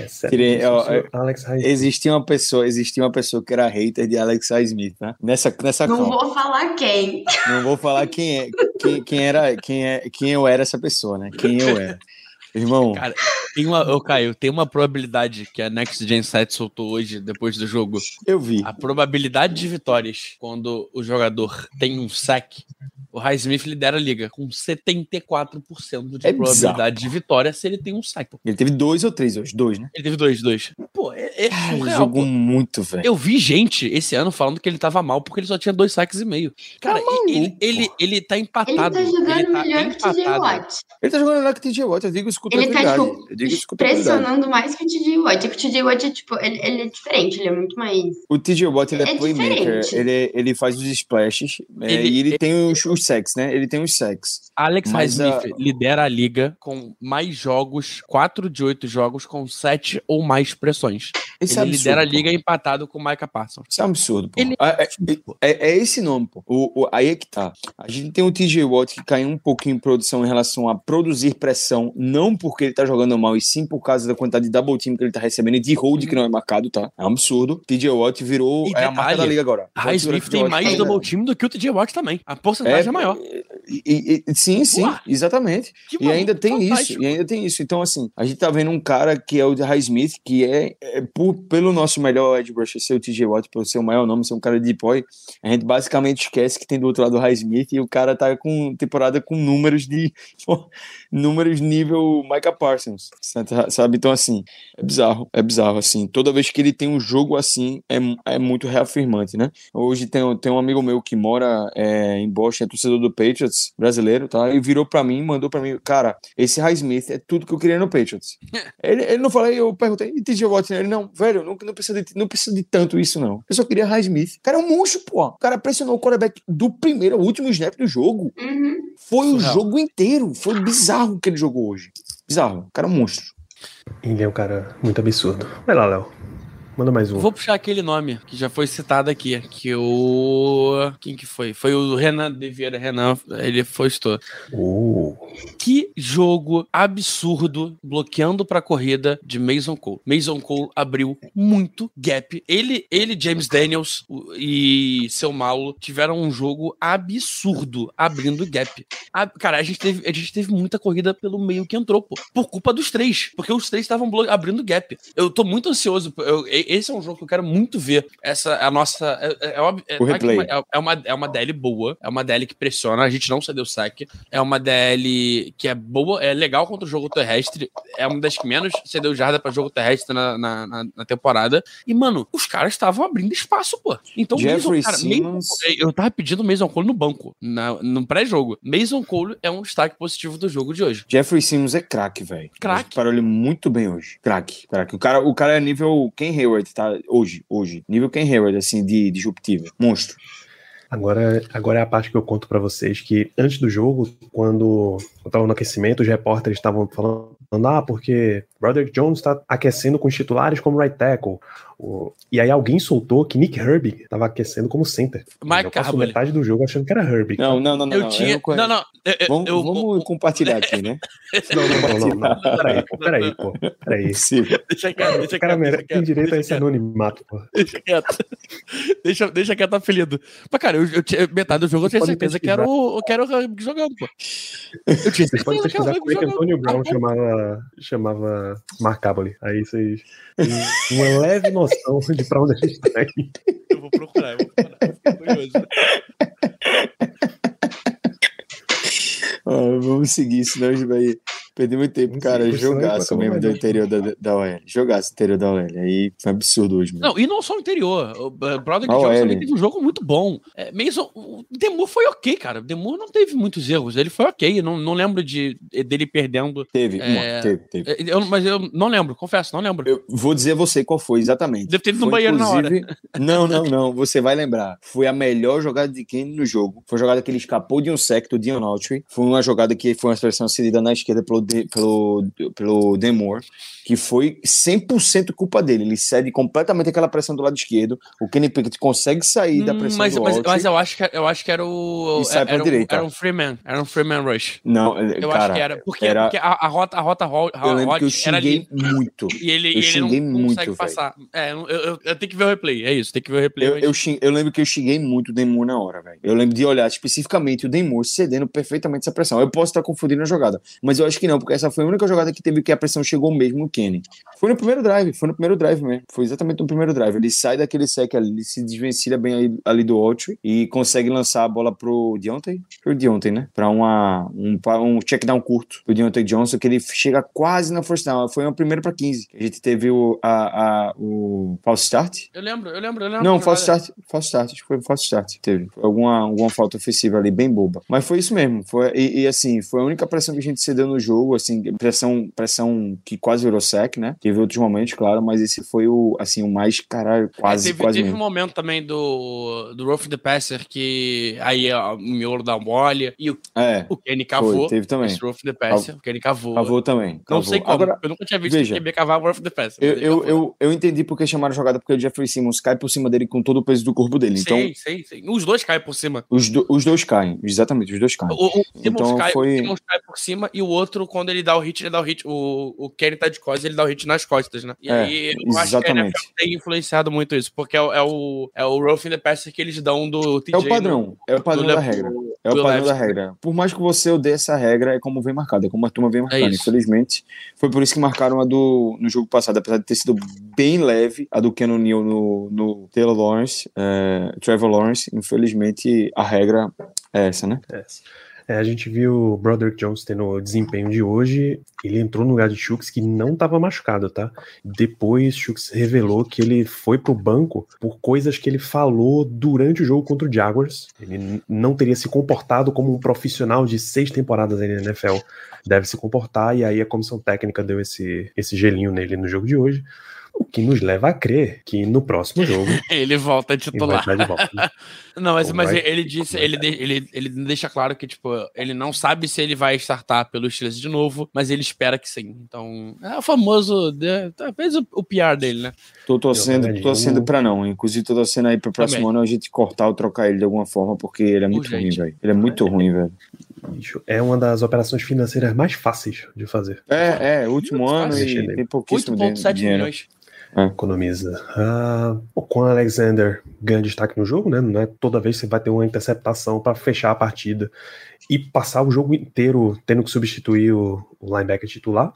Exceto Tirei, isso, ó, senhor Alex Highsmith. Existia uma pessoa, existia uma pessoa que era hater de Alex Smith, né? Nessa, nessa Não call. vou falar quem. Não vou falar quem é, quem, quem era, quem é, quem eu era essa pessoa, né? Quem eu era. Irmão, Cara, tem uma, ô, Caio, tem uma probabilidade que a Next Gen 7 soltou hoje, depois do jogo. eu vi. A probabilidade de vitórias quando o jogador tem um sack, o Highsmith lidera a liga com 74% de É probabilidade de vitória se ele tem um sack. pô. Ele teve dois ou três hoje, dois, né? Ele teve dois, dois. Pô, é, é Ai, surreal. jogou pô. muito, velho. Eu vi gente esse ano falando que ele tava mal porque ele só tinha dois saques e meio. Cara, Tá maluco, ele, ele, ele tá Ele empatado. tá jogando tá melhor que o TJ empatado. Watt. Ele tá jogando com o TJ Watt, eu digo isso com Ele tá, tipo, eu digo isso com tranquilidade. pressionando mais que o TJ Watt. É que o TJ Watt é, tipo, ele, ele é diferente, ele é muito mais. O TJ Watt ele é, É playmaker, diferente. ele, ele faz os splashes é, Ele- e ele tem os, os sacks, né? Ele tem os sacks. Alex Mas, Highsmith ah, lidera a liga com mais jogos, 4 de 8 jogos com 7 ou mais pressões. Esse ele é absurdo, lidera a pô. liga empatado com o Micah Parsons. Isso é um absurdo, pô. Ele- Ah, é, é- é esse nome, pô. O, o- aí é que tá. A gente tem o TJ Watt que caiu um pouquinho em produção em relação a produzir pressão, não porque ele tá jogando mal, e sim por causa da quantidade de double team que ele tá recebendo e de hold que não é marcado, tá? É um absurdo. TJ Watt virou E é a marca da liga agora. Highsmith tem mais que double tá- team do que o TJ Watt também. A porcentagem é, maior. e- e- sim, sim, exatamente. E ainda tem fantástico. isso, e ainda tem isso. Então, assim, a gente tá vendo um cara que é o de Highsmith, que é, é por- pelo nosso melhor edge rusher ser o TJ Watt, por ser o maior nome, ser um cara de depoy, a gente basicamente esquece que tem do outro lado o Highsmith e o cara tá com temporada com números de <laughs> números nível Micah Parsons, sabe? Então, assim, é bizarro, é bizarro, assim. Toda vez que ele tem um jogo assim, é, é muito reafirmante, né? Hoje tem, tem um amigo meu que mora é, em Boston, é torcedor do Patriots, brasileiro, tá? E virou pra mim, mandou pra mim, cara, esse Highsmith é tudo que eu queria no Patriots. <laughs> ele, ele não falou, eu perguntei, e TJ Watt? Ele, não, velho, não, não, precisa de, não precisa de tanto isso, não. Eu só queria Highsmith. O cara é um monstro, pô. O cara pressionou o quarterback do primeiro ao último snap do jogo. Uhum. Foi o Surreal. jogo inteiro. Foi bizarro o que ele jogou hoje. Bizarro. O cara é um monstro. Ele é um cara muito absurdo. Vai lá, Léo. Manda mais um. Vou puxar aquele nome que já foi citado aqui, que o... Quem que foi? Foi o Renan de Vieira. Renan, ele foi estou. Uh, Que jogo absurdo bloqueando pra corrida de Mason Cole. Mason Cole abriu muito gap. Ele, ele James Daniels e seu Paulo tiveram um jogo absurdo abrindo gap. A- cara, a gente, teve, a gente teve muita corrida pelo meio que entrou, pô. Por culpa dos três. Porque os três estavam abrindo gap. Eu tô muito ansioso. eu- esse é um jogo que eu quero muito ver. Essa é a nossa. É, é, é, óbvio- é- O é que replay. é- é uma, é uma DL boa. É uma DL que pressiona. A gente não cedeu saque. É uma DL que é boa, é legal contra o jogo terrestre. É uma das que menos cedeu jarda pra jogo terrestre na, na, na- na temporada. E, mano, os caras estavam abrindo espaço, pô. Então, Jeffrey Mason, cara, Simmons- Mason- eu tava pedindo o Mason Cole no banco, na, no pré-jogo. Mason Cole é um destaque positivo do jogo de hoje. Jeffrey Simmons é craque, velho. Craque. Parou ele muito bem hoje. Craque, craque. O cara, o cara é nível Ken Hayward, tá? Hoje, hoje. Nível Ken Hayward, assim, de disruptivo. Monstro. Agora, agora é a parte que eu conto pra vocês que antes do jogo, quando eu tava no aquecimento, os repórteres estavam falando, ah, porque Broderick Jones tá aquecendo com os titulares como right tackle. O- E aí alguém soltou que Nick Herbig tava aquecendo como center. Mike eu passo metade do jogo achando que era Herbig. Não, não, não, não. Eu não, tinha. não conheço. Não, não. eu- eu- Vamos, eu- vamos compartilhar aqui, né? <laughs> Não, não, não, não, não. Peraí, pô, peraí, pô. Peraí. Deixa quieto, deixa O cara quieto. mere- tem quieto, direito a esse quieto. anonimato, pô. Deixa quieto. <laughs> Deixa, deixa quieto apelido. Mas, cara, eu, eu tinha, metade do jogo eu tinha certeza que era o, que era o Herbig jogando, pô. Eu tinha Vocês podem certeza que era o pesquisar Herbig é que jogando. Antônio Brown chamava, chamava Mark Caboli. Aí vocês uma leve noção de pra onde a gente tá indo. Eu vou procurar, eu vou procurar. Fiquei curioso. Ah, vamos seguir, senão a gente vai perder muito tempo. Vamos Cara, jogaço mesmo do interior da, da OL. Jogaço interior da OL. Aí foi absurdo hoje, mesmo. Não, e não só o interior. O uh, Brother Jones também teve um jogo muito bom. É, Mason, o Demur foi ok, cara. O Demur não teve muitos erros. Ele foi ok. Eu não, não lembro de, dele perdendo. Teve, É, uma, teve, teve. É, Eu, mas eu não lembro, confesso, não lembro. Eu vou dizer a você qual foi exatamente. Deve ter ido no banheiro na hora. Não, não, não. Você vai lembrar. Foi a melhor jogada de Kenny no jogo. Foi a jogada que ele escapou de um sec do Dion Autry. Foi uma jogada que foi uma expressão cedida na esquerda pelo, De- pelo, pelo Demore, que foi 100% culpa dele. Ele cede completamente aquela pressão do lado esquerdo. O Kenny Pickett consegue sair da Hum, pressão mas, do mas, mas eu acho que eu acho que era o era, um, era um Freeman, era um Freeman Rush. Não, Eu cara, acho que era porque, era- porque a, a rota a rota ro- eu lembro que eu xinguei ali muito. e ele, eu e ele xinguei não muito, consegue velho. passar. É, eu, eu, eu tenho que ver o replay, é isso, tem que ver o replay. Eu, eu, xing- eu lembro que eu xinguei muito o Demur na hora, velho. Eu lembro de olhar especificamente o Demur cedendo perfeitamente essa pressão. Eu posso estar confundindo a jogada, mas eu acho que não, porque essa foi a única jogada que teve que a pressão chegou mesmo no Kenny. Foi no primeiro drive, foi no primeiro drive mesmo. Foi exatamente no primeiro drive. Ele sai daquele sec ali, ele se desvencilha bem ali, ali do Autry e consegue lançar a bola pro Deontay. Foi o Deontay, né? Pra uma, um, pa- um check down curto pro Deontay Johnson, que ele chega quase na first down. Foi uma primeira pra 15. A gente teve o, a, a, o false start. Eu lembro, eu lembro, eu lembro. Não, false start, false start, acho que foi false start teve. Alguma, alguma falta ofensiva ali, bem boba. Mas foi isso mesmo. Foi, e, e, assim, foi a única pressão que a gente cedeu no jogo, assim, pressão, pressão que quase virou sec, né? Teve outros momentos, claro, mas esse foi o, assim, o mais, caralho, quase, É, teve, quase teve um mesmo. momento também do, do Rough the Passer que aí ó, o miolo dá mole e o, É, o Kenny cavou. foi, teve também. Esse Rough the Passer, o Kenny cavou. Cavou também. Não cavou. sei como, Agora, eu nunca tinha visto veja. o QB cavar o Rough the Passer. eu, eu, eu, eu entendi porque chamaram a jogada, porque o Jeffrey Simmons cai por cima dele com todo o peso do corpo dele. Então, Sei, sei, sei. Os dois caem por cima. os, do- os dois caem. Exatamente, os dois caem. O, o Simmons, Então, cai, foi- o Simmons cai por cima e o outro, quando ele dá o hit, ele dá o hit. O, o Kenny tá de costas, ele dá o hit nas costas, né? E É, aí eu acho que a exatamente. NFL tem influenciado muito isso, porque é, o- é o, é o Rough in the Passer que eles dão do TJ. É o padrão, é o padrão da Le- regra. É o padrão da regra. Por mais que você odeie essa regra, é como vem marcada, é como a turma vem marcando. isso. Infelizmente, foi por isso que marcaram a do no jogo passado, apesar de ter sido bem leve, a do Ken Neal no, no Taylor Lawrence, é, Trevor Lawrence. Infelizmente, a regra é essa, né? É, a gente viu o Broderick Jones tendo o desempenho de hoje. Ele entrou no lugar de Chucks que não estava machucado, tá? Depois, Chucks revelou que ele foi pro banco por coisas que ele falou durante o jogo contra o Jaguars. Ele não teria se comportado como um profissional de seis temporadas na NFL deve se comportar, e aí a comissão técnica deu esse, esse gelinho nele no jogo de hoje. O que nos leva a crer que no próximo jogo <laughs> Ele volta a ele vai titular. de volta. né? <laughs> Não, mas, mas vai- ele disse, vai ele, de- ele, ele deixa claro que, tipo, ele não sabe se ele vai startar pelo Steelers de novo, mas ele espera que sim. Então, é o famoso, talvez o, o PR dele, né? Tô torcendo, uma tô torcendo pra não. Inclusive, tô torcendo aí pro próximo Também. ano a gente cortar ou trocar ele de alguma forma, porque ele é muito Urgente. ruim, velho. Ele é muito ruim, velho. É uma das operações financeiras mais fáceis de fazer. É, é, último ano e tem pouquíssimo din- 8,7 dinheiro. Milhões. Economiza. O Quan Alexander ganha destaque no jogo, né? Não é toda vez que você vai ter uma interceptação para fechar a partida e passar o jogo inteiro tendo que substituir o, o linebacker titular.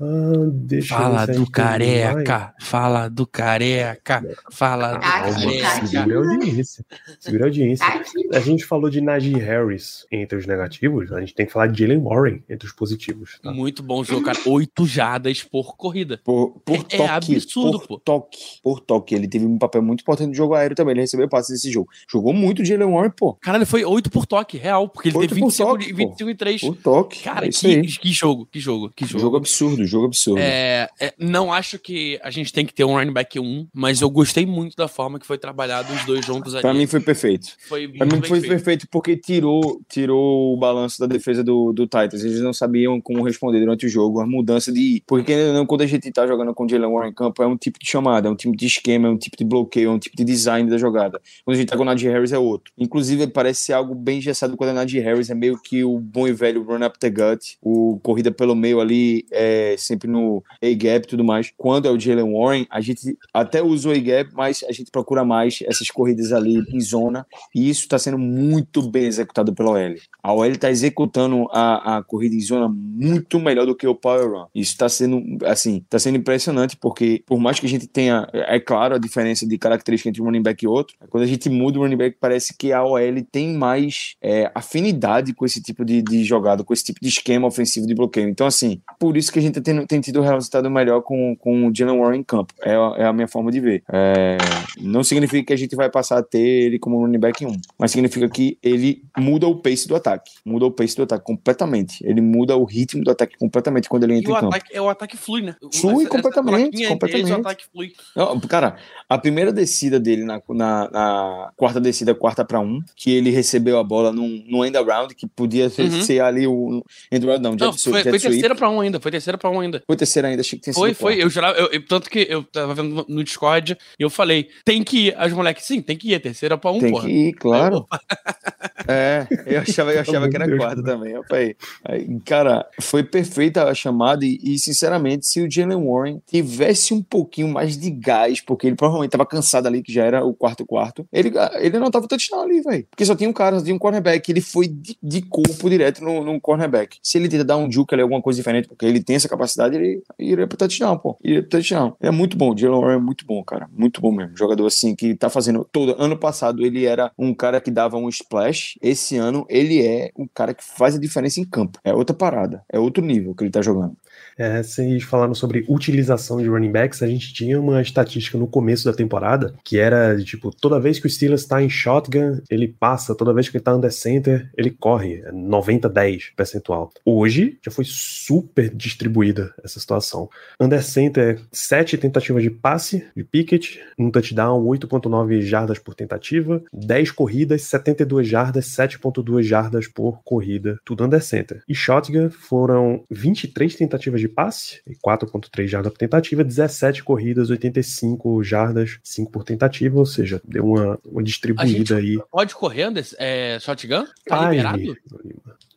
Ah, deixa eu Fala ver se a do careca, fala do careca, fala do Tá tá careca. segura a audiência. Segura a audiência. Tá. A gente falou de Najee Harris entre os negativos, a gente tem que falar de Jalen Warren entre os positivos. Tá? Muito bom jogo, cara. Oito jardas por corrida. Por, por É- é toque, absurdo, por pô. toque, por toque. Ele teve um papel muito importante no jogo aéreo também. Ele recebeu passe desse jogo. Jogou muito Jalen Warren, pô. Caralho, foi 8 por toque, real, porque ele Oito teve 25, toque, e- pô. 25 e 3. Por toque. Cara, é que, que jogo, que jogo, que jogo. Jogo absurdo, jogo absurdo. É, é, não acho que a gente tem que ter um running back 1, mas eu gostei muito da forma que foi trabalhado os dois juntos ali. Pra mim foi perfeito. foi Pra mim foi feito. perfeito porque tirou, tirou o balanço da defesa do, do Titans. Eles não sabiam como responder durante o jogo. A mudança de. Porque quando a gente tá jogando com o Jalen Warren em campo, é um tipo de chamada, é um tipo de esquema, é um tipo de bloqueio, é um tipo de design da jogada. Quando a gente tá com o Najee Harris é outro. Inclusive, parece ser algo bem engessado quando o Najee Harris é meio que o bom e velho run up the gut, o corrida pelo meio ali, é, sempre no A-gap e tudo mais. Quando é o Jalen Warren, a gente até usa o A-gap, mas a gente procura mais essas corridas ali em zona e isso está sendo muito bem executado pela OL. A OL está executando a, a corrida em zona muito melhor do que o Power Run. Isso está sendo, assim, está sendo impressionante, porque por mais que a gente tenha, é claro, a diferença de característica entre um running back e outro, quando a gente muda o running back, parece que a OL tem mais é, afinidade com esse tipo de, de jogada, com esse tipo de esquema ofensivo de bloqueio. Então, assim, por isso que a gente tem, tem tido um resultado melhor com, com o Jalen Warren em campo. É, a- é a minha forma de ver. É, não significa que a gente vai passar a ter ele como running back 1, mas significa que ele muda o pace do ataque. Muda o pace do ataque completamente. Ele muda o ritmo do ataque completamente quando ele E entra o em campo. ataque, é, o ataque flui, né? Flui completamente, plaquinha entre completamente. o ataque flui. Não, cara, a primeira descida dele na, na, na quarta descida, quarta para um, que ele recebeu a bola num, num end around, que podia ser, Uhum. ser ali o around, não, Não, jet, foi, jet foi terceira pra um ainda, foi terceira pra um ainda. Foi terceira ainda, achei que tinha Foi, foi. Eu jurava, eu, eu- tanto que eu tava vendo no Discord e eu falei, tem que ir. As moleques, sim, tem que ir. É terceira pra um, Tem porra. que ir, claro. <laughs> É, eu achava, eu achava que era quarta também. Opa aí. Aí, Cara, foi perfeita a chamada e, e, sinceramente, se o Jalen Warren tivesse um pouquinho mais de gás, porque ele provavelmente tava cansado ali, que já era o quarto quarto, ele, ele não tava touchdown ali, velho. Porque só tinha um cara, só tinha um cornerback, ele foi de, de corpo direto no, no cornerback. Se ele tenta dar um juke ali, alguma coisa diferente, porque ele tem essa capacidade, ele iria pro touchdown, pô. Iria pro touchdown. Ele é muito bom, o Jalen Warren é muito bom, cara. Muito bom mesmo. Jogador assim que tá fazendo todo. Ano passado ele era um cara que dava um splash. Esse ano ele é um cara que faz a diferença em campo. É outra parada. É outro nível que ele tá jogando. É, vocês falaram sobre utilização de running backs, a gente tinha uma estatística no começo da temporada que era tipo, toda vez que o Steelers tá em shotgun, ele passa, toda vez que ele tá under center, ele corre, é 90-10 percentual. Hoje já foi super distribuída essa situação. Under center, 7 tentativas de passe de Pickett, um touchdown, 8.9 jardas por tentativa, 10 corridas, 72 jardas, 7.2 jardas por corrida, tudo under center. E shotgun foram 23 tentativas de passe, e 4.3 jardas por tentativa, 17 corridas, 85 jardas, 5 por tentativa, ou seja, deu uma, uma distribuída aí. Pode correr, Anderson? É, shotgun? Tá Ai, liberado?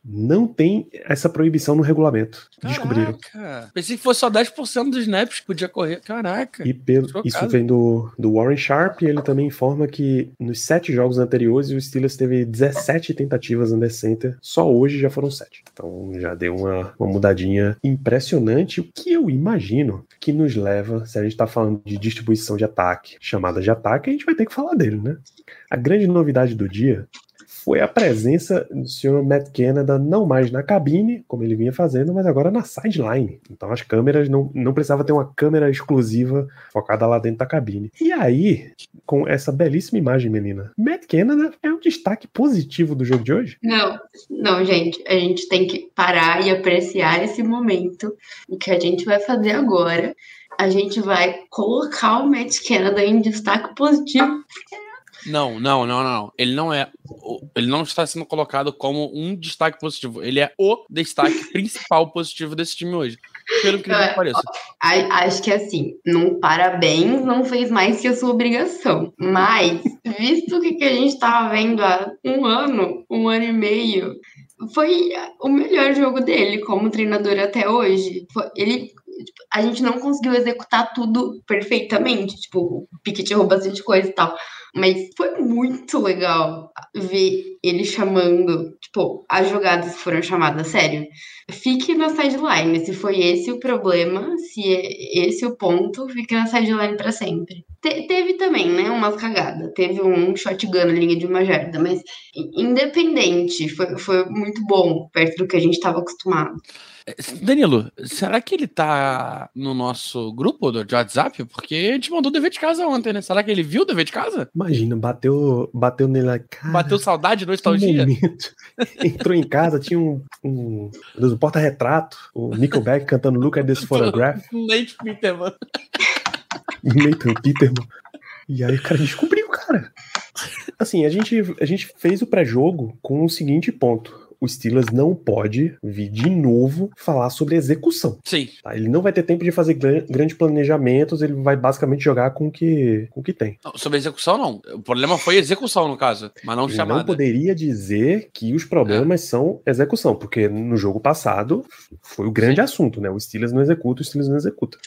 Não tem essa proibição no regulamento. Descobriram. Caraca. Pensei que fosse só 10% dos snaps que podia correr. Caraca. E pelo, isso vem do, do Warren Sharp, e ele também informa que nos sete jogos anteriores o Steelers teve 17 tentativas under center, só hoje já foram sete. Então já deu uma, uma mudadinha impressionante, o que eu imagino que nos leva, se a gente tá falando de distribuição de ataque, chamada de ataque, a gente vai ter que falar dele, né? A grande novidade do dia foi a presença do senhor Matt Canada não mais na cabine, como ele vinha fazendo, mas agora na sideline. Então as câmeras não, não precisava ter uma câmera exclusiva focada lá dentro da cabine. E aí, com essa belíssima imagem, menina, Matt Canada é um destaque positivo do jogo de hoje? Não, não, gente, a gente tem que parar e apreciar esse momento. O que a gente vai fazer agora. a gente vai colocar o Matt Canada em destaque positivo. Não, não, não, não. Ele não é. Ele não está sendo colocado como um destaque positivo. Ele é o destaque <laughs> principal positivo desse time hoje. Pelo que É, pareça. Acho que assim, num parabéns não fez mais que a sua obrigação. Mas, visto o que, que a gente tava vendo há um ano, um ano e meio, foi o melhor jogo dele como treinador até hoje. Foi- ele, tipo, a gente não conseguiu executar tudo perfeitamente. Tipo, o Piquet errou bastante coisa e tal. Mas foi muito legal ver ele chamando, tipo, as jogadas foram chamadas, sério. Fique na sideline. Se foi esse o problema, se é esse o ponto, fique na sideline pra sempre. Te- teve também, né, umas cagadas. Teve um shotgun na linha de uma jarda, mas independente, foi, foi muito bom, perto do que a gente tava acostumado. Danilo, será que ele tá no nosso grupo do de WhatsApp? Porque a gente mandou o dever de casa ontem, né? Será que ele viu o dever de casa? Imagina, bateu, bateu nele lá. Cara, Bateu saudade, nostalgia? momento. <laughs> Entrou em casa, tinha um, um, um porta-retrato, o Nickelback cantando Look at this photograph, <laughs> Nate Peterman. Nathan Peterman. E aí o cara descobriu, cara. Assim, a gente, a gente fez o pré-jogo com o seguinte ponto. O Steelers não pode vir de novo falar sobre execução. Sim. tá? Ele não vai ter tempo de fazer gran- grandes planejamentos, ele vai basicamente jogar com o que, com o que tem. Não, sobre execução, não. O problema foi execução, no caso, mas não Ele chamada. não poderia dizer que os problemas são execução, porque no jogo passado foi o grande assunto, né? O Steelers não executa, o Steelers não executa.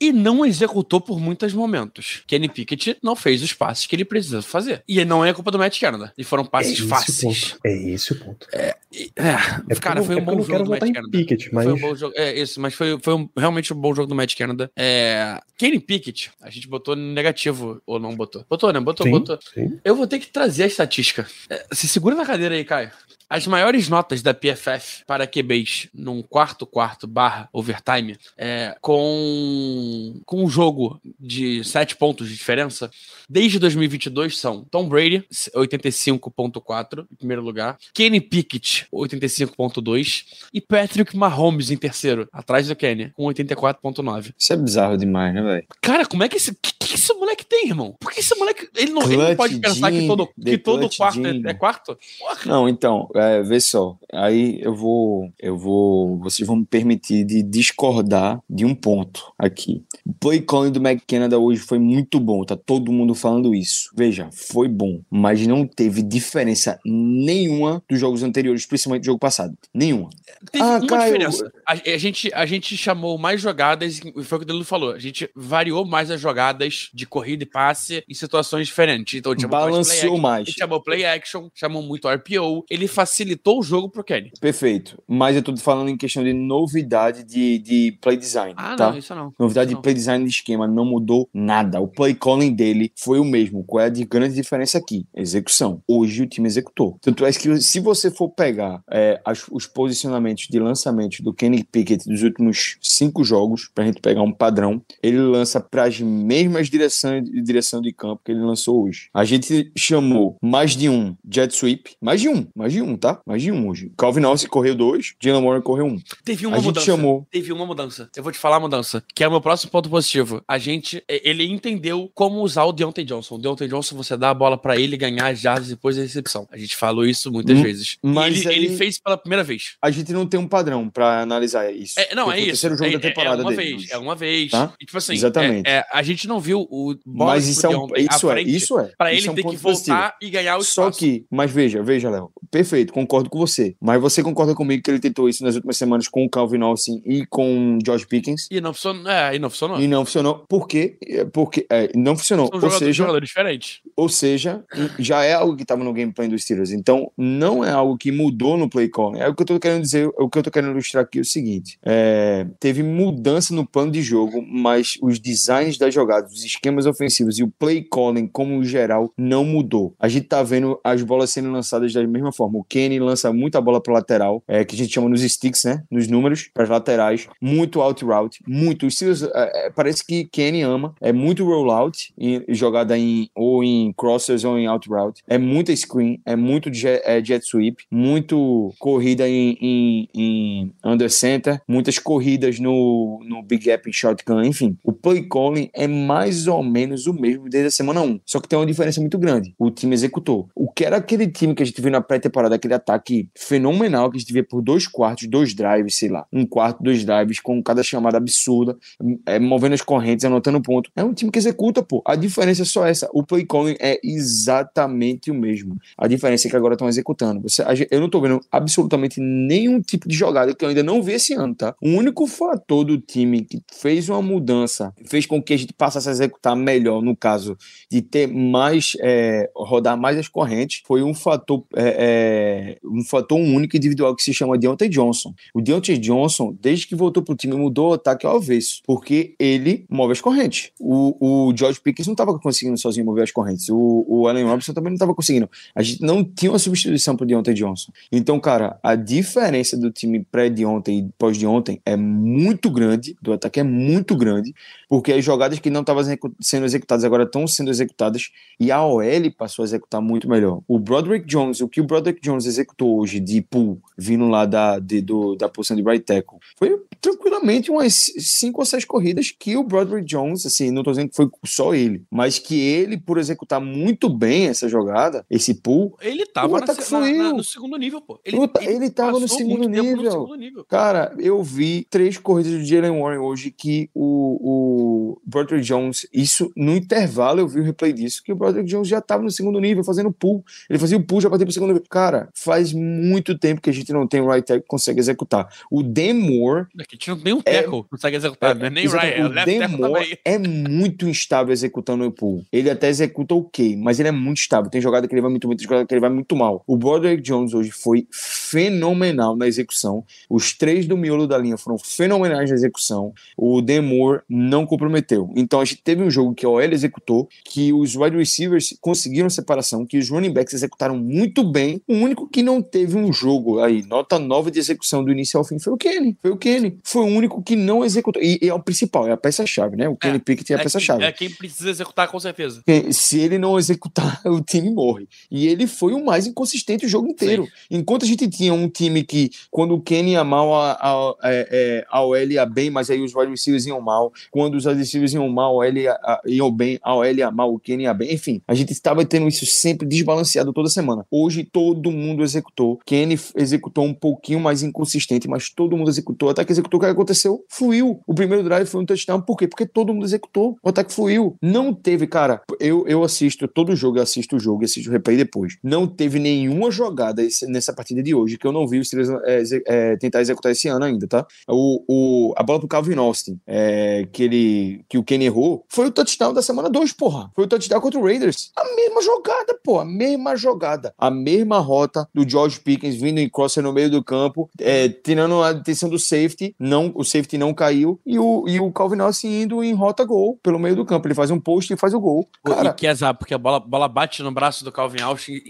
E não executou por muitos momentos. Kenny Pickett não fez os passes que ele precisa fazer. E não é culpa do Matt Canada. E foram É passes o fáceis. É esse o ponto. E- é, porque cara, foi é um eu bom jogo do Matt Canada. Pickett, mas Foi um bom jogo. É, isso, mas foi, foi um- realmente um bom jogo do Matt Canada. É, Kenny Pickett, a gente botou no negativo, ou não botou? Botou, né? Botou, sim, botou. sim. Eu vou ter que trazer a estatística. É, se segura na cadeira aí, Caio. As maiores notas da PFF para QBs num quarto quarto barra overtime é, com, com um jogo de 7 pontos de diferença desde 2022 são Tom Brady 85.4 em primeiro lugar, Kenny Pickett 85.2 e Patrick Mahomes em terceiro, atrás do Kenny com 84.9. Isso é bizarro demais, né, velho? Cara, como é que esse que, que esse moleque tem, irmão? Por que esse moleque ele não, ele não pode pensar que todo que todo quarto é, é quarto? Porra. Não, então, é, vê só. Aí eu vou, eu vou, vocês vão me permitir de discordar de um ponto aqui. O play calling do McKenna hoje foi muito bom, tá todo mundo falando isso. Veja, foi bom, mas não teve diferença nenhuma dos jogos anteriores, principalmente do jogo passado. Nenhuma. Teve Ah, uma Caio, diferença. A, a gente, a gente chamou mais jogadas, foi o que o Danilo falou. A gente variou mais as jogadas de corrida e passe em situações diferentes. Então, chamou mais play Balanceou action, mais. A gente chamou play action, chamou muito RPO. Ele facilitou o jogo pro Kenny. Perfeito. Mas eu tô falando em questão de novidade de, de play design, Ah, tá? não, isso não. Novidade Isso de play design de esquema não mudou nada. O play calling dele foi o mesmo. Qual é a de grande diferença aqui? Execução. Hoje o time executou. Tanto é que se você for pegar é, as- os posicionamentos de lançamento do Kenny Pickett dos últimos cinco jogos, pra gente pegar um padrão, ele lança para as mesmas direções de direção de campo que ele lançou hoje. A gente chamou mais de um jet sweep, mais de um, mais de um, tá? Mais de um hoje. Calvin Austin correu dois, Jalen Warren correu um. Teve uma a gente mudança. chamou Teve uma mudança. Eu vou te falar a mudança, que é o meu próximo ponto positivo. A gente, ele entendeu como usar o Deontay Johnson. O Deontay Johnson, você dá a bola pra ele ganhar as jardas depois da recepção. A gente falou isso muitas Hum, vezes. Mas ele, aí- ele fez pela primeira vez. a gente não tem um padrão pra analisar isso. É, não, é isso. terceiro jogo é, da temporada é uma dele vez, é uma vez. Tá? E, tipo assim, Exatamente. é- é, a gente não viu o bola Mas isso é, um, isso é, isso é. Pra isso ele é um ter que ponto positivo. voltar e ganhar o Só espaço. que, mas veja, veja, Léo. Perfeito, concordo com você. Mas você concorda comigo que ele tentou isso nas últimas semanas com o Calvin Austin e com o George Pickens? E não funcionou. É, e não funcionou. E não funcionou. Por quê? É, Porque é, não funcionou. São Ou jogadores, seja, jogadores diferentes. ou seja, já é algo que estava no gameplay dos Steelers. Então, não é algo que mudou no play call. É o que eu tô querendo dizer, o que eu tô querendo ilustrar aqui é o seguinte: é, teve mudança no plano de jogo, mas os designs das jogadas, os esquemas ofensivos e o play calling como geral não mudou. A gente tá vendo as bolas sendo lançadas da mesma forma. O Kenny lança muita bola para lateral, é, que a gente chama nos sticks, né? Nos números, para as laterais. Muito out route, muito. Steelers, é, é, parece que Kenny ama. É muito rollout, em, jogada em ou em crossers ou em out route. É muita screen, é muito jet, é, jet sweep, muito corrida em, em, em under center, muitas corridas no, no big gap em shotgun, enfim. O play calling é mais ou menos o mesmo desde a semana 1. Só que tem uma diferença muito grande. O time executou. O que era aquele time que a gente viu na pré-temporada, aquele ataque fenomenal que a gente via por dois quartos, dois drives, sei lá, um quarto, dois drives, com cada chamada absurda, é, movendo as correntes, anotando ponto. É um time que executa, pô. A diferença é só essa. O play calling é exatamente o mesmo. A diferença é que agora estão executando. Você, eu não tô vendo absolutamente nenhum tipo de jogada que eu ainda não vi esse ano, tá? O único fator do time que fez uma mudança, fez com que a gente passasse a executar melhor, no caso de ter mais, é, rodar mais as correntes, foi um fator, é, é, um fator único individual que se chama Deontay Johnson. O Deontay Johnson, desde que voltou pro time, mudou o ataque ao avesso, porque ele move as correntes. O, o George Pickens não estava conseguindo sozinho mover as correntes. O, o Allen Robinson também não estava conseguindo. A gente não tinha uma substituição pro Deontay Johnson. Então, cara, a diferença do time pré de ontem e pós de ontem é muito grande, do ataque é muito grande, porque as jogadas que não estavam sendo executadas agora estão sendo executadas e a OL passou a executar muito melhor. O Broderick Jones, o que o Broderick Jones executou hoje de pull, vindo lá da, de, do, da posição de right tackle, foi tranquilamente umas cinco ou seis corridas que o Broderick Jones, assim, não tô dizendo que foi só ele, mas que ele, por executar muito bem essa jogada, esse pull, ele tava o ataque na, na, no segundo nível, pô. Ele, ele, ele tava no segundo nível. no segundo nível. Cara, eu vi três corridas do Jalen Warren hoje que o, o Broderick Jones, isso no intervalo eu vi o replay disso, que o Broderick Jones já tava no segundo nível fazendo pull. Ele fazia o pull já para pro segundo nível. Cara, faz muito tempo que a gente não tem um right tackle que consegue executar. O Demore. É que a gente não tem um tackle que consegue executar, é, né? Nem right. O Demore é muito instável executando o pull. Ele até executa ok, mas ele é muito instável. Tem jogada que ele vai muito bem, tem jogada que ele vai muito mal. O Broderick Jones hoje foi fenomenal na execução. Os três do miolo da linha foram fenomenais na execução. O Demore não comprometeu. Então a gente teve um jogo que a OL executou, que os wide receivers conseguiram separação, que os running backs executaram muito bem. O único que não teve um jogo aí, nota nova de execução do início ao fim, foi o Kenny. Foi o Kenny. Foi o único que não executou. E, e é o principal, é a peça-chave, né? O Kenny é, Pickett é a peça-chave. É quem precisa executar, com certeza. Se ele não executar, <laughs> o time morre. E ele foi o mais inconsistente o jogo inteiro. Sim. Enquanto a gente tinha um time que, quando o Kenny ia mal, a, a, a, é, a OL ia bem, mas aí os wide receivers iam mal. Quando os wide receivers iam mal, a ia, iam bem, a OL ia mal, o Kenny ia bem. Enfim, a gente estava tendo isso sempre desbalanceado toda semana. Hoje todo mundo executou. Kenny executou um pouquinho mais inconsistente, mas todo mundo executou. Até que executou, o que aconteceu? Fluiu. O primeiro drive foi um touchdown. Por quê? Porque todo mundo executou. O ataque fluiu. Não teve, cara, eu, eu assisto todo jogo, eu assisto o jogo, assisto o replay depois. Não teve nenhuma jogada nessa partida de hoje que eu não vi os Steelers é, é, tentar executar esse ano ainda, tá? O, o, a bola pro Calvin Austin, é, que, ele, que o Kenny errou, foi o touchdown da semana 2, porra. Foi o touchdown contra o Raiders. A mesma jogada, pô. A mesma jogada. A mesma rota do George Pickens vindo em crosser no meio do campo, é, tirando a atenção do safety. Não, o safety não caiu. E o, e o Calvin Austin indo em rota gol pelo meio do campo. Ele faz um post e faz o gol. Cara, e que azar, porque a bola, bola bate no braço do Calvin Austin,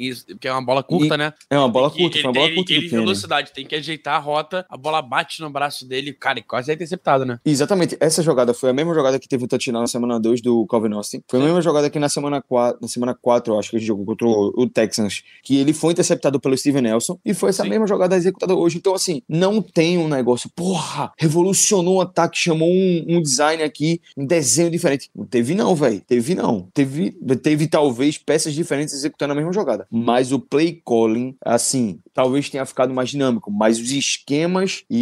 que é uma bola curta, e, né? É uma bola curta, foi uma bola curta. Ele, ele velocidade, tem que ajeitar a rota, a bola bate no braço dele, cara, e quase é interceptado, né? Exatamente. Essa jogada foi a mesma jogada que teve o touchdown na semana 2 do Calvin Austin. Foi a mesma jogada que na semana 4, na semana 4, eu acho que a gente jogou contra o Texans, que ele foi interceptado pelo Steven Nelson, e foi essa Sim. mesma jogada executada hoje. Então, assim, não tem um negócio, porra, revolucionou o ataque, chamou um, um design aqui, um desenho diferente. Não teve não, velho. Teve não. Teve, teve talvez peças diferentes executando a mesma jogada. Mas o play calling, assim, talvez tenha ficado mais dinâmico, mas os esquemas e,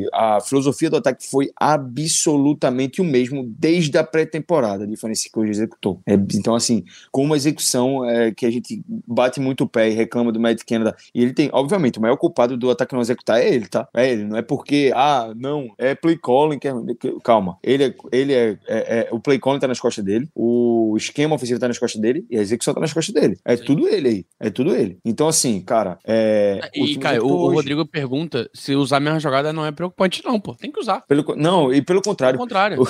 e, e a filosofia do ataque foi absolutamente o mesmo desde a pré-temporada, a diferença que hoje executou. É, então, assim, com uma execução é, que a gente bate muito o pé e reclama do Matt Canada, e ele tem, obviamente, o maior culpado do ataque não executar é ele, tá? É ele, não é porque, ah, não, é play calling, que é, calma, ele é, ele é, é, é, o play calling tá nas costas dele, o esquema ofensivo tá nas costas dele e a execução tá nas costas dele. É Sim. tudo ele aí, é tudo ele. Então, assim, cara, É, o E, o, o hoje. Rodrigo pergunta se usar a mesma jogada não é preocupante, não, pô. Tem que usar. Pelo, não, e pelo contrário, contrário.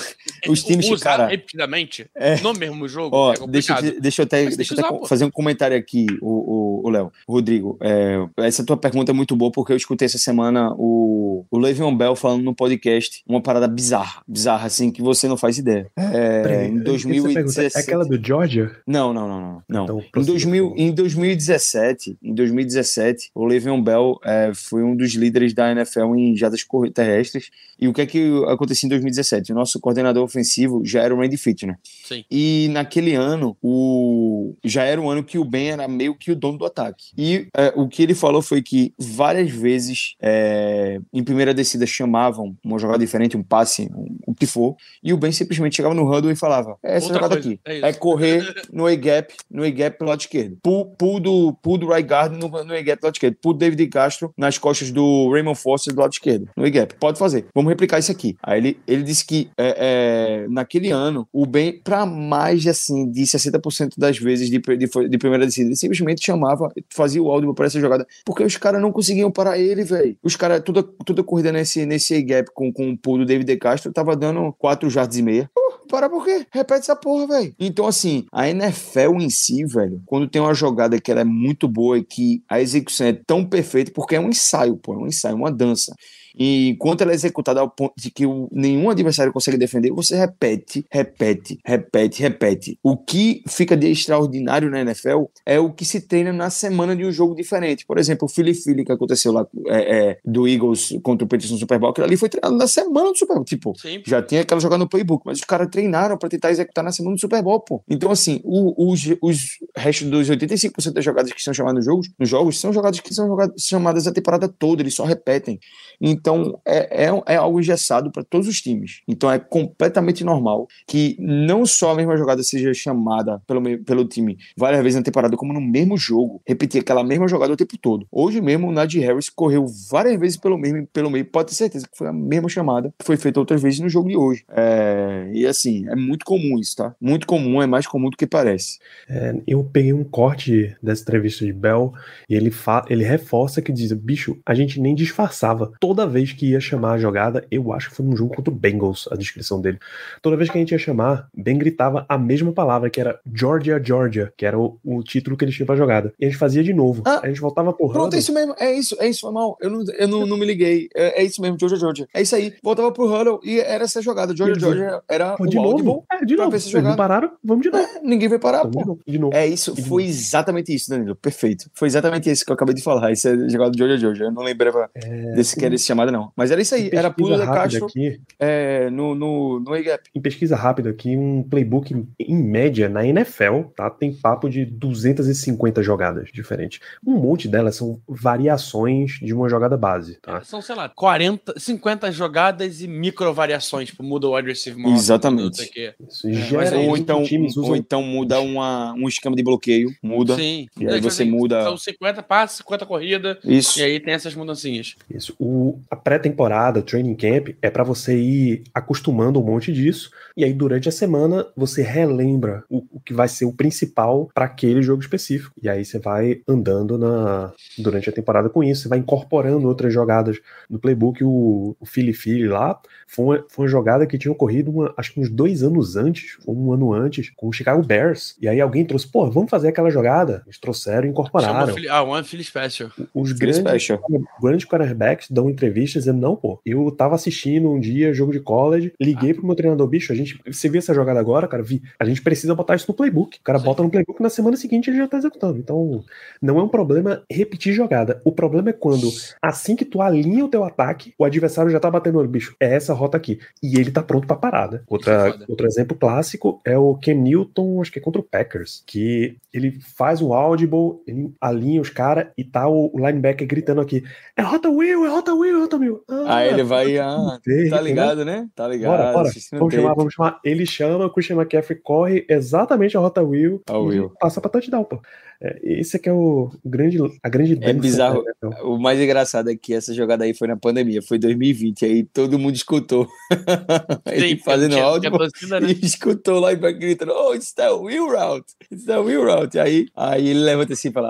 os times que, usar cara- repetidamente É. no mesmo jogo Ó, é deixa, deixa eu até, Mas deixa eu até usar, fazer um comentário aqui, o, o, o Léo. Rodrigo, é, essa tua pergunta é muito boa porque eu escutei essa semana o, o Le'Veon Bell falando no podcast uma parada bizarra, bizarra assim, que você não faz ideia. É, Peraí, em antes de você perguntar, 2017... É aquela do Georgia? Não, não, não, não. não. Então, em, prossiga, 2000, por favor. em 2017, em 2017, o Le'Veon Bell é, foi um dos líderes da NFL em jadas terrestres. E o que é que acontecia em 2017? O nosso coordenador ofensivo já era o Randy Fitner. Sim. E naquele ano, o já era um ano que o Ben era meio que o dono do ataque. E é, o que ele falou foi que várias vezes é, em primeira descida chamavam uma jogada diferente, um passe, um, o que for, e o Ben simplesmente chegava no huddle e falava: É essa Outra jogada coisa, aqui. é. É correr no A-gap, no A-gap pelo lado esquerdo. Pull, pull do, pull do right guard no, no A-gap pelo lado esquerdo. Do David Castro nas costas do Raymond Foster do lado esquerdo. No A-gap. Pode fazer. Vamos replicar isso aqui. Aí ele, ele disse que é, é, naquele ano, o Ben, pra mais assim, de 60% das vezes de, de, de primeira descida, ele simplesmente chamava, fazia o áudio para essa jogada, porque os caras não conseguiam parar ele, velho. Os caras, toda, toda corrida nesse, nesse A-gap com, com o pull do David Castro, tava dando 4 jardas e meia. Para por quê? Repete essa porra, velho. Então, assim, a NFL em si, velho, quando tem uma jogada que ela é muito boa e que a execução é tão perfeita, porque é um ensaio, pô, é um ensaio, uma dança. E enquanto ela é executada ao ponto de que o- nenhum adversário consegue defender, você repete, repete, repete, repete. O que fica de extraordinário na NFL é o que se treina na semana de um jogo diferente. Por exemplo, o Philly Philly que aconteceu lá é, é, do Eagles contra o Patriots no Super Bowl, aquilo ali foi treinado na semana do Super Bowl. Tipo, Sim. já tinha aquela jogada no playbook, mas os caras treinaram pra tentar executar na semana do Super Bowl, pô. Então, assim, o- os, os restos dos 85% das jogadas que são chamadas nos jogos, nos jogos são jogadas que são jogadas, chamadas a temporada toda, eles só repetem. Então, é, é, é algo engessado para todos os times. Então, é completamente normal que não só a mesma jogada seja chamada pelo, pelo time várias vezes na temporada, como no mesmo jogo, repetir aquela mesma jogada o tempo todo. Hoje mesmo, o Najee Harris correu várias vezes pelo, mesmo, pelo meio, pode ter certeza que foi a mesma chamada que foi feita outras vezes no jogo de hoje. É, e assim, é muito comum isso, tá? Muito comum, é mais comum do que parece. É, eu peguei um corte dessa entrevista de Bell e ele, fa ele reforça que diz: bicho, a gente nem disfarçava. Toda vez que ia chamar a jogada, eu acho que foi num jogo contra o Bengals, a descrição dele. Toda vez que a gente ia chamar, Ben gritava a mesma palavra, que era Georgia, Georgia, que era o, o título que eles tinham pra jogada. E a gente fazia de novo. Ah, a gente voltava pro Pronto, é isso mesmo, é isso, é isso, foi mal. Eu não, eu não, não me liguei. É, é isso mesmo, Georgia, Georgia. É isso aí. Voltava pro Huddle e era essa jogada. Georgia, Georgia era Pô, de novo? É, de novo. ver Eles não pararam, vamos de novo. É, ninguém vai parar, Vamos pô. novo. De novo. É isso, de foi novo. exatamente isso, Danilo. Perfeito. Foi exatamente isso que eu acabei de falar. Isso é jogada de Georgia, Georgia. Eu não lembrava desse que era esse chamado, não. Mas era isso aí. Era pulo da Castro aqui, é, no, no, no A-Gap. em pesquisa rápida aqui, um playbook em média na NFL, tá? Tem papo de 250 jogadas diferentes. Um monte delas são variações de uma jogada base, tá? São, sei lá, 40, 50 jogadas e micro variações, tipo, muda o wide receiver motion, Exatamente. Isso, mas geralmente, Ou então, ou então muda uma, um esquema de bloqueio. Muda. Sim. E aí Tipo você assim, muda- São 50 passes, 50 corridas, Isso. e aí tem essas mudancinhas. Isso. O, a pré-temporada, training camp, é pra você ir acostumando um monte disso. E aí, durante a semana, você relembra o, o que vai ser o principal pra aquele jogo específico. E aí você vai andando na durante a temporada com isso. Você vai incorporando outras jogadas no playbook. O, o Philly Philly lá foi uma, foi uma jogada que tinha ocorrido uma- acho que uns dois anos antes, ou um ano antes, com o Chicago Bears. E aí alguém trouxe, pô, vamos fazer aquela jogada. Eles trouxeram e incorporaram. Chama ah, One Philly Special. Os Philly grandes, Special. grandes quarterbacks dão entrevistas dizendo, não, pô, eu tava assistindo um dia jogo de college, liguei pro meu treinador, bicho, a gente, você viu essa jogada agora, cara? Vi, a gente precisa botar isso no playbook. O cara Sim. bota no playbook na semana seguinte ele já tá executando. Então, não é um problema repetir jogada. O problema é quando, assim que tu alinha o teu ataque, o adversário já tá batendo o olho, bicho, é essa rota aqui. E ele tá pronto pra parada. É Outra, outro exemplo clássico é o Cam Newton, acho que é contra o Packers, que ele faz um audible, ele alinha os caras e tá o, o linebacker gritando aqui: é Rota Will, é Rota Will, é Rota Will. Ah, Aí ele vai, ah, tá entendeu? ligado, né? Tá ligado. Bora, bora. Vamos chamar, vamos chamar. Ele chama, o Christian McCaffrey corre exatamente a Rota Will A Will. passa pra touchdown, pô. É, esse é que é o grande, a grande É bizarro. né, então. O mais engraçado é que essa jogada aí foi na pandemia, foi 2020, aí todo mundo escutou. <laughs> Ele Sim, fazendo tinha- áudio, tinha torcida, né? <laughs> e escutou lá e vai gritando, oh, it's the wheel route, it's the wheel route. Aí, aí ele levanta assim e fala,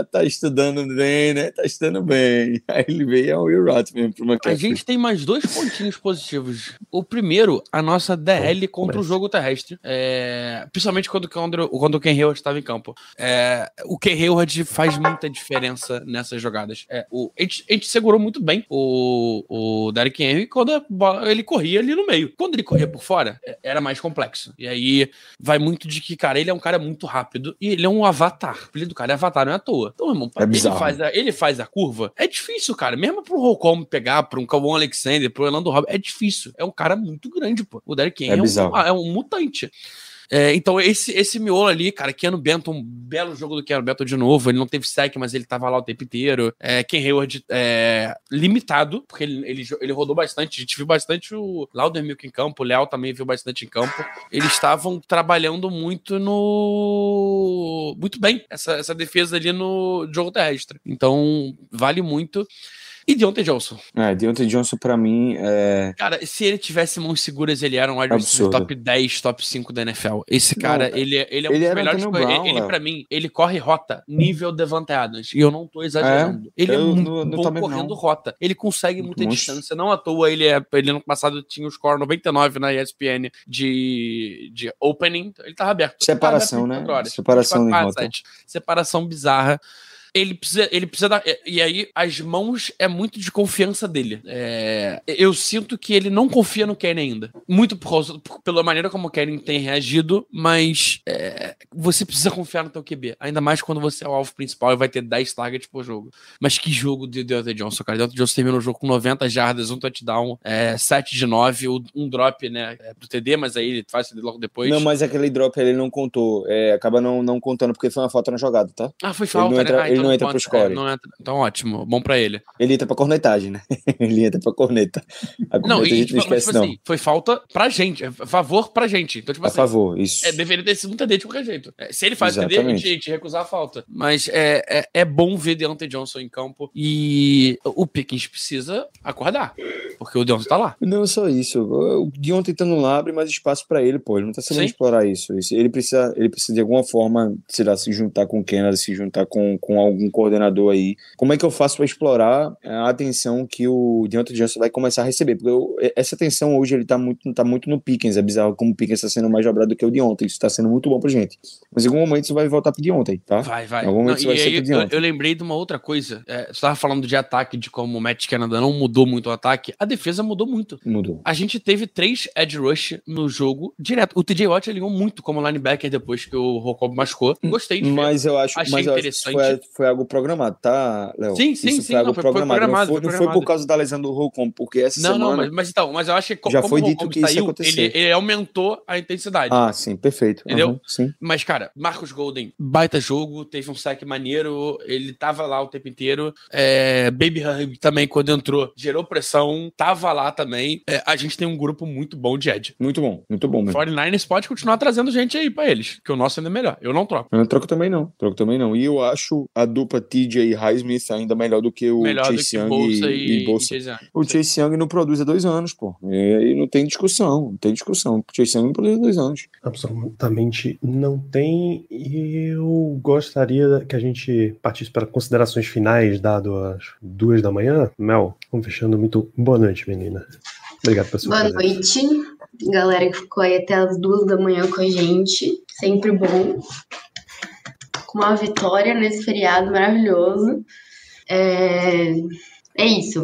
ah, tá estudando bem, né? Tá estudando bem. <laughs> Aí ele veio, é o wheel route mesmo pro A gente tem mais dois pontinhos positivos. O primeiro, a nossa DL contra o jogo terrestre. É, principalmente quando, quando, quando o Ken Hayward estava em campo. É, o Ken Hayward faz muita diferença nessas jogadas. É, o, a, gente, a gente segurou muito bem o, o Derrick Henry quando bola- ele corria ali no meio. Quando ele corria por fora, é, era mais complexo. E aí vai muito de que, cara, ele é um cara muito rápido e ele é um avatar. O apelido do cara é avatar, não é à toa. Então, irmão, É ele faz, a, ele faz a curva. É difícil, cara. Mesmo pro Holcomb pegar, pro um Cauan Alexander, pro Orlando Robbins, é difícil. É um cara muito grande, pô. O Derrick Henry É é, um, é um mutante. É, então, esse, esse miolo ali, cara, Keanu Benton, um belo jogo do Keanu Benton de novo. Ele não teve sec, mas ele tava lá o tempo inteiro. É, Ken Hayward é, limitado, porque ele, ele, ele rodou bastante. A gente viu bastante o Laudermilk em campo, o Léo também viu bastante em campo. Eles estavam trabalhando muito no. Muito bem, essa, essa defesa ali no jogo terrestre. Então, vale muito. E Deontay Johnson. É, Deontay Johnson pra mim é... Cara, se ele tivesse mãos seguras, ele era um wide receiver top 10, top 5 da NFL. Esse cara, Não, ele, é- ele é um ele dos melhores. Brown, ele, Léo. pra mim, ele corre rota nível Devante Adams. E eu não tô exagerando. ele é muito não- não bom correndo não. rota. Ele consegue muita monstro. distância. Não à toa, ele é. Ele ano passado tinha o score 99 na ESPN de, de opening. Ele tava aberto. Separação, Tava né? aberto 24 horas. Separação 24 em barra rota. 7. Separação bizarra. Ele precisa, ele precisa dar. E aí, as mãos é muito de confiança dele. É, eu sinto que ele não confia no Kenny ainda. Muito por causa, por- pela maneira como o Kenny tem reagido, mas é, você precisa confiar no teu QB. Ainda mais quando você é o alvo principal e vai ter 10 targets por jogo. Mas que jogo de Deontay Johnson, cara. Deontay Johnson terminou o jogo com 90 jardas, um touchdown, é, 7 de 9, um drop, né, é, pro TD, mas aí ele faz o TD logo depois. Não, mas aquele drop ele não contou. É, acaba não, não contando porque foi uma falta na jogada, tá? Ah, foi Ele falta, não entra- né? Ah, ele não entra pro score. É, não entra. Então ótimo, bom pra ele. Ele entra pra cornetagem, né? <laughs> ele entra pra corneta. A corneta Não, a gente tipo, não esquece, tipo não. assim, foi falta pra gente, é favor pra gente. Então, tipo a assim, favor, isso. é, deveria ter sido um TD de qualquer jeito. É, se ele faz TD, a gente, a gente recusar a falta. Mas é, é, é bom ver Deontay Johnson em campo e o Pickens precisa acordar, porque o Deontay tá lá. Não só isso. O Dion tentando lá abre mais espaço pra ele, pô. Ele não tá sabendo Sim. explorar isso. Isso- Ele precisa, ele precisa de alguma forma, sei lá, se juntar com o Kennedy, se juntar com, com algum coordenador aí. Como é que eu faço pra explorar a atenção que o Deontay Johnson vai começar a receber? Porque eu- essa atenção hoje ele tá muito, tá muito no Pickens. É bizarro como o Pickens tá sendo mais dobrado do que o Deontay. Isso tá sendo muito bom pra gente. Mas em algum momento isso vai voltar pro Deontay, tá? Vai, vai. Em algum momento Não, vai e ser aí, pro eu, eu lembrei de uma outra coisa. É, você tava falando de ataque, de como o Matt Canada não mudou muito o ataque. A defesa mudou muito. Mudou. A gente teve três edge rush no jogo direto. O TJ Watt ligou muito como linebacker depois que o Rocob machucou. Gostei de ver. Mas eu acho, Achei mas eu acho que foi, interessante. Foi algo programado, tá, Léo? Sim, sim, isso sim, Foi algo não, foi- foi programado. programado, não, foi, foi não foi por programado. causa da lesão do Holcomb, porque essa Não, semana... não, mas, mas então, mas eu acho que Já como foi o dito Rocob que isso saiu, acontecer. ele, ele aumentou a intensidade. Ah, sim, perfeito. Entendeu? Aham, sim. Mas, cara, Marcos Golden, baita jogo, teve um saque maneiro, ele tava lá o tempo inteiro. É, Baby Hug também, quando entrou, gerou pressão, tava lá também. É, a gente tem um grupo muito bom de Ed. Muito bom, muito bom mesmo. 49ers pode continuar trazendo gente aí pra eles, que o nosso ainda é melhor. Eu não troco. Eu não troco também não, troco também não. E eu acho a dupla TJ e Highsmith ainda melhor do que o melhor Chase Young Bolsa e, e, Bolsa. e Chase. O Chase Young não produz há dois anos, pô. E, e não tem discussão, não tem discussão. O Chase Young não produz há dois anos. Absolutamente não tem. E eu gostaria que a gente partisse para considerações finais, dado as duas da manhã. Mel, vamos fechando muito. Boa noite, menina. Obrigado pela sua Boa presença. noite, galera que ficou aí até as duas da manhã com a gente. Sempre bom. Com uma vitória nesse feriado maravilhoso. É, é isso.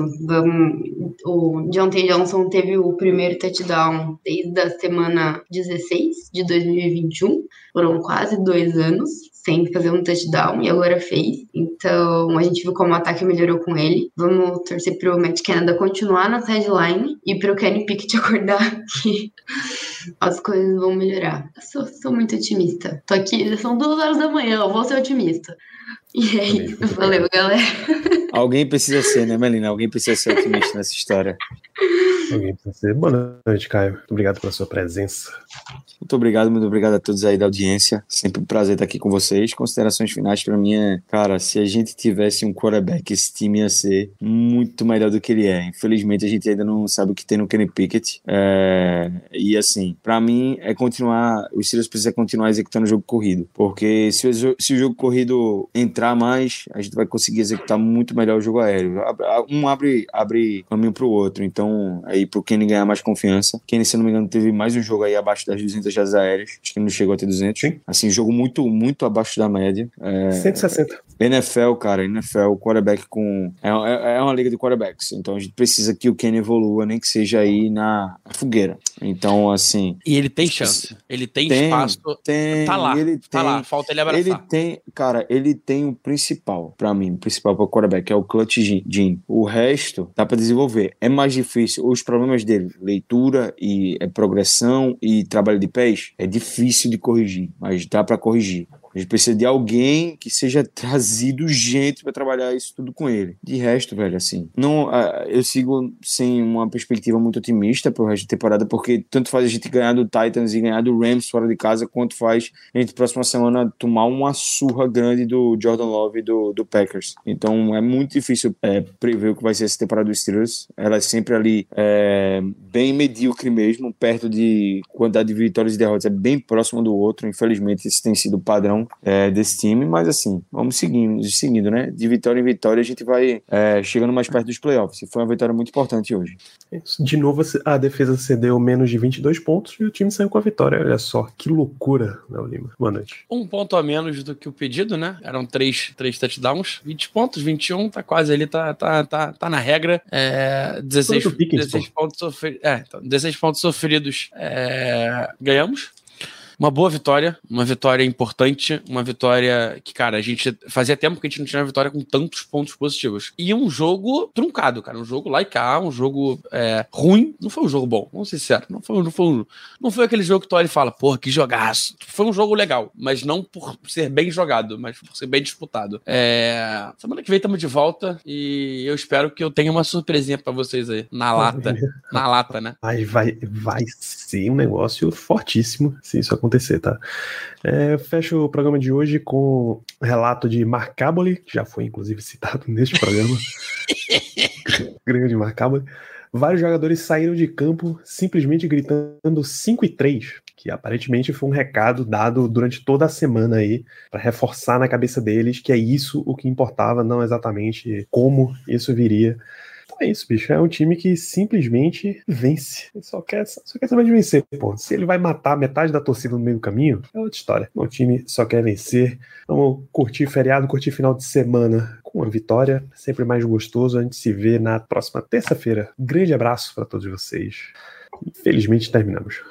O Deontay Johnson teve o primeiro touchdown desde a semana 16 de 2021. Foram quase dois anos sem fazer um touchdown e agora fez. Então a gente viu como o ataque melhorou com ele. Vamos torcer pro Matt Canada continuar na sideline e pro Kenny Pickett <laughs> acordar que as coisas vão melhorar. Eu sou, sou muito otimista. Tô aqui, já são duas horas da manhã, eu vou ser otimista. E é isso. Valeu, galera. Alguém precisa ser, né, Melina? Alguém precisa ser otimista nessa história. <laughs> Ser. Boa noite, Caio. Muito obrigado pela sua presença. Muito obrigado, muito obrigado a todos aí da audiência. Sempre um prazer estar aqui com vocês. Considerações finais para mim é, cara, se a gente tivesse um quarterback, esse time ia ser muito melhor do que ele é. Infelizmente, a gente ainda não sabe o que tem no Kenny Pickett. É... E assim, para mim é continuar. Os Steelers precisam continuar executando o jogo corrido, porque se o, se o jogo corrido entrar mais, a gente vai conseguir executar muito melhor o jogo aéreo. Um abre, abre caminho pro outro. Então, aí pro Kenny ganhar mais confiança. Kenny, se não me engano, teve mais um jogo aí abaixo das 200 jardas aéreas. Acho que não chegou a ter 200. Sim. Assim, jogo muito, muito abaixo da média. É... 160. NFL, cara, NFL, quarterback com. É, é, é, uma liga de quarterbacks. Então a gente precisa que o Kenny evolua, nem que seja aí na fogueira. Então, assim. E ele tem chance. Ele tem, tem espaço. Tem. Tá lá. Ele tá tem, lá. Falta ele abraçar. Ele tem. Cara, ele tem o principal, pra mim, o principal para o quarterback, é o clutch gene. O resto dá para desenvolver. É mais difícil. Os problemas dele, leitura e é, progressão e trabalho de pés, é difícil de corrigir, mas dá para corrigir. A gente precisa de alguém que seja <laughs> trazido gente para trabalhar isso tudo com ele. De resto, velho, assim, não, uh, eu sigo sem uma perspectiva muito otimista pro resto da temporada, porque tanto faz a gente ganhar do Titans e ganhar do Rams fora de casa, quanto faz a gente próxima semana tomar uma surra grande do Jordan Love e do, do Packers. Então é muito difícil é, prever o que vai ser essa temporada dos Steelers. Ela é sempre ali é, bem medíocre mesmo, perto de quantidade de vitórias e derrotas, é bem próximo do outro. Infelizmente, esse tem sido o padrão é, desse time, mas assim, vamos seguindo, seguindo, né? De vitória em vitória, a gente vai é, chegando mais perto dos playoffs. Foi uma vitória muito importante hoje. De novo, a defesa cedeu menos de 22 pontos e o time saiu com a vitória. Olha só, que loucura, Léo Lima. Boa noite. Um ponto a menos do que o pedido, né? Eram três, três touchdowns, 20 pontos, 21, tá quase ali, tá, tá, tá, tá na regra. É, 16, 16, pontos, sofri é, então, 16 pontos sofridos. É, ganhamos. Uma boa vitória, uma vitória importante, uma vitória que, cara, a gente fazia tempo que a gente não tinha uma vitória com tantos pontos positivos. E um jogo truncado, cara, um jogo like A, um jogo é, ruim. Não foi um jogo bom, vamos ser sérios. Não foi, não foi, um, não foi aquele jogo que tu olha e fala, porra, que jogaço. Foi um jogo legal, mas não por ser bem jogado, mas por ser bem disputado. É, semana que vem estamos de volta e eu espero que eu tenha uma surpresinha para vocês aí, na lata. na lata, né? Vai, vai, vai ser um negócio fortíssimo se isso acontecer acontecer, tá? É, fecho o programa de hoje com relato de Marcaboli, que já foi inclusive citado <laughs> neste programa. <laughs> Grande Marcaboli. Vários jogadores saíram de campo simplesmente gritando 5 e 3, que aparentemente foi um recado dado durante toda a semana aí, para reforçar na cabeça deles que é isso o que importava, não exatamente como isso viria é isso, bicho. É um time que simplesmente vence. Ele só quer, só quer saber de vencer, pô. Se ele vai matar metade da torcida no meio do caminho, é outra história. O time só quer vencer. Vamos curtir feriado, curtir final de semana com uma vitória. Sempre mais gostoso. A gente se vê na próxima terça-feira. Grande abraço para todos vocês. Infelizmente terminamos.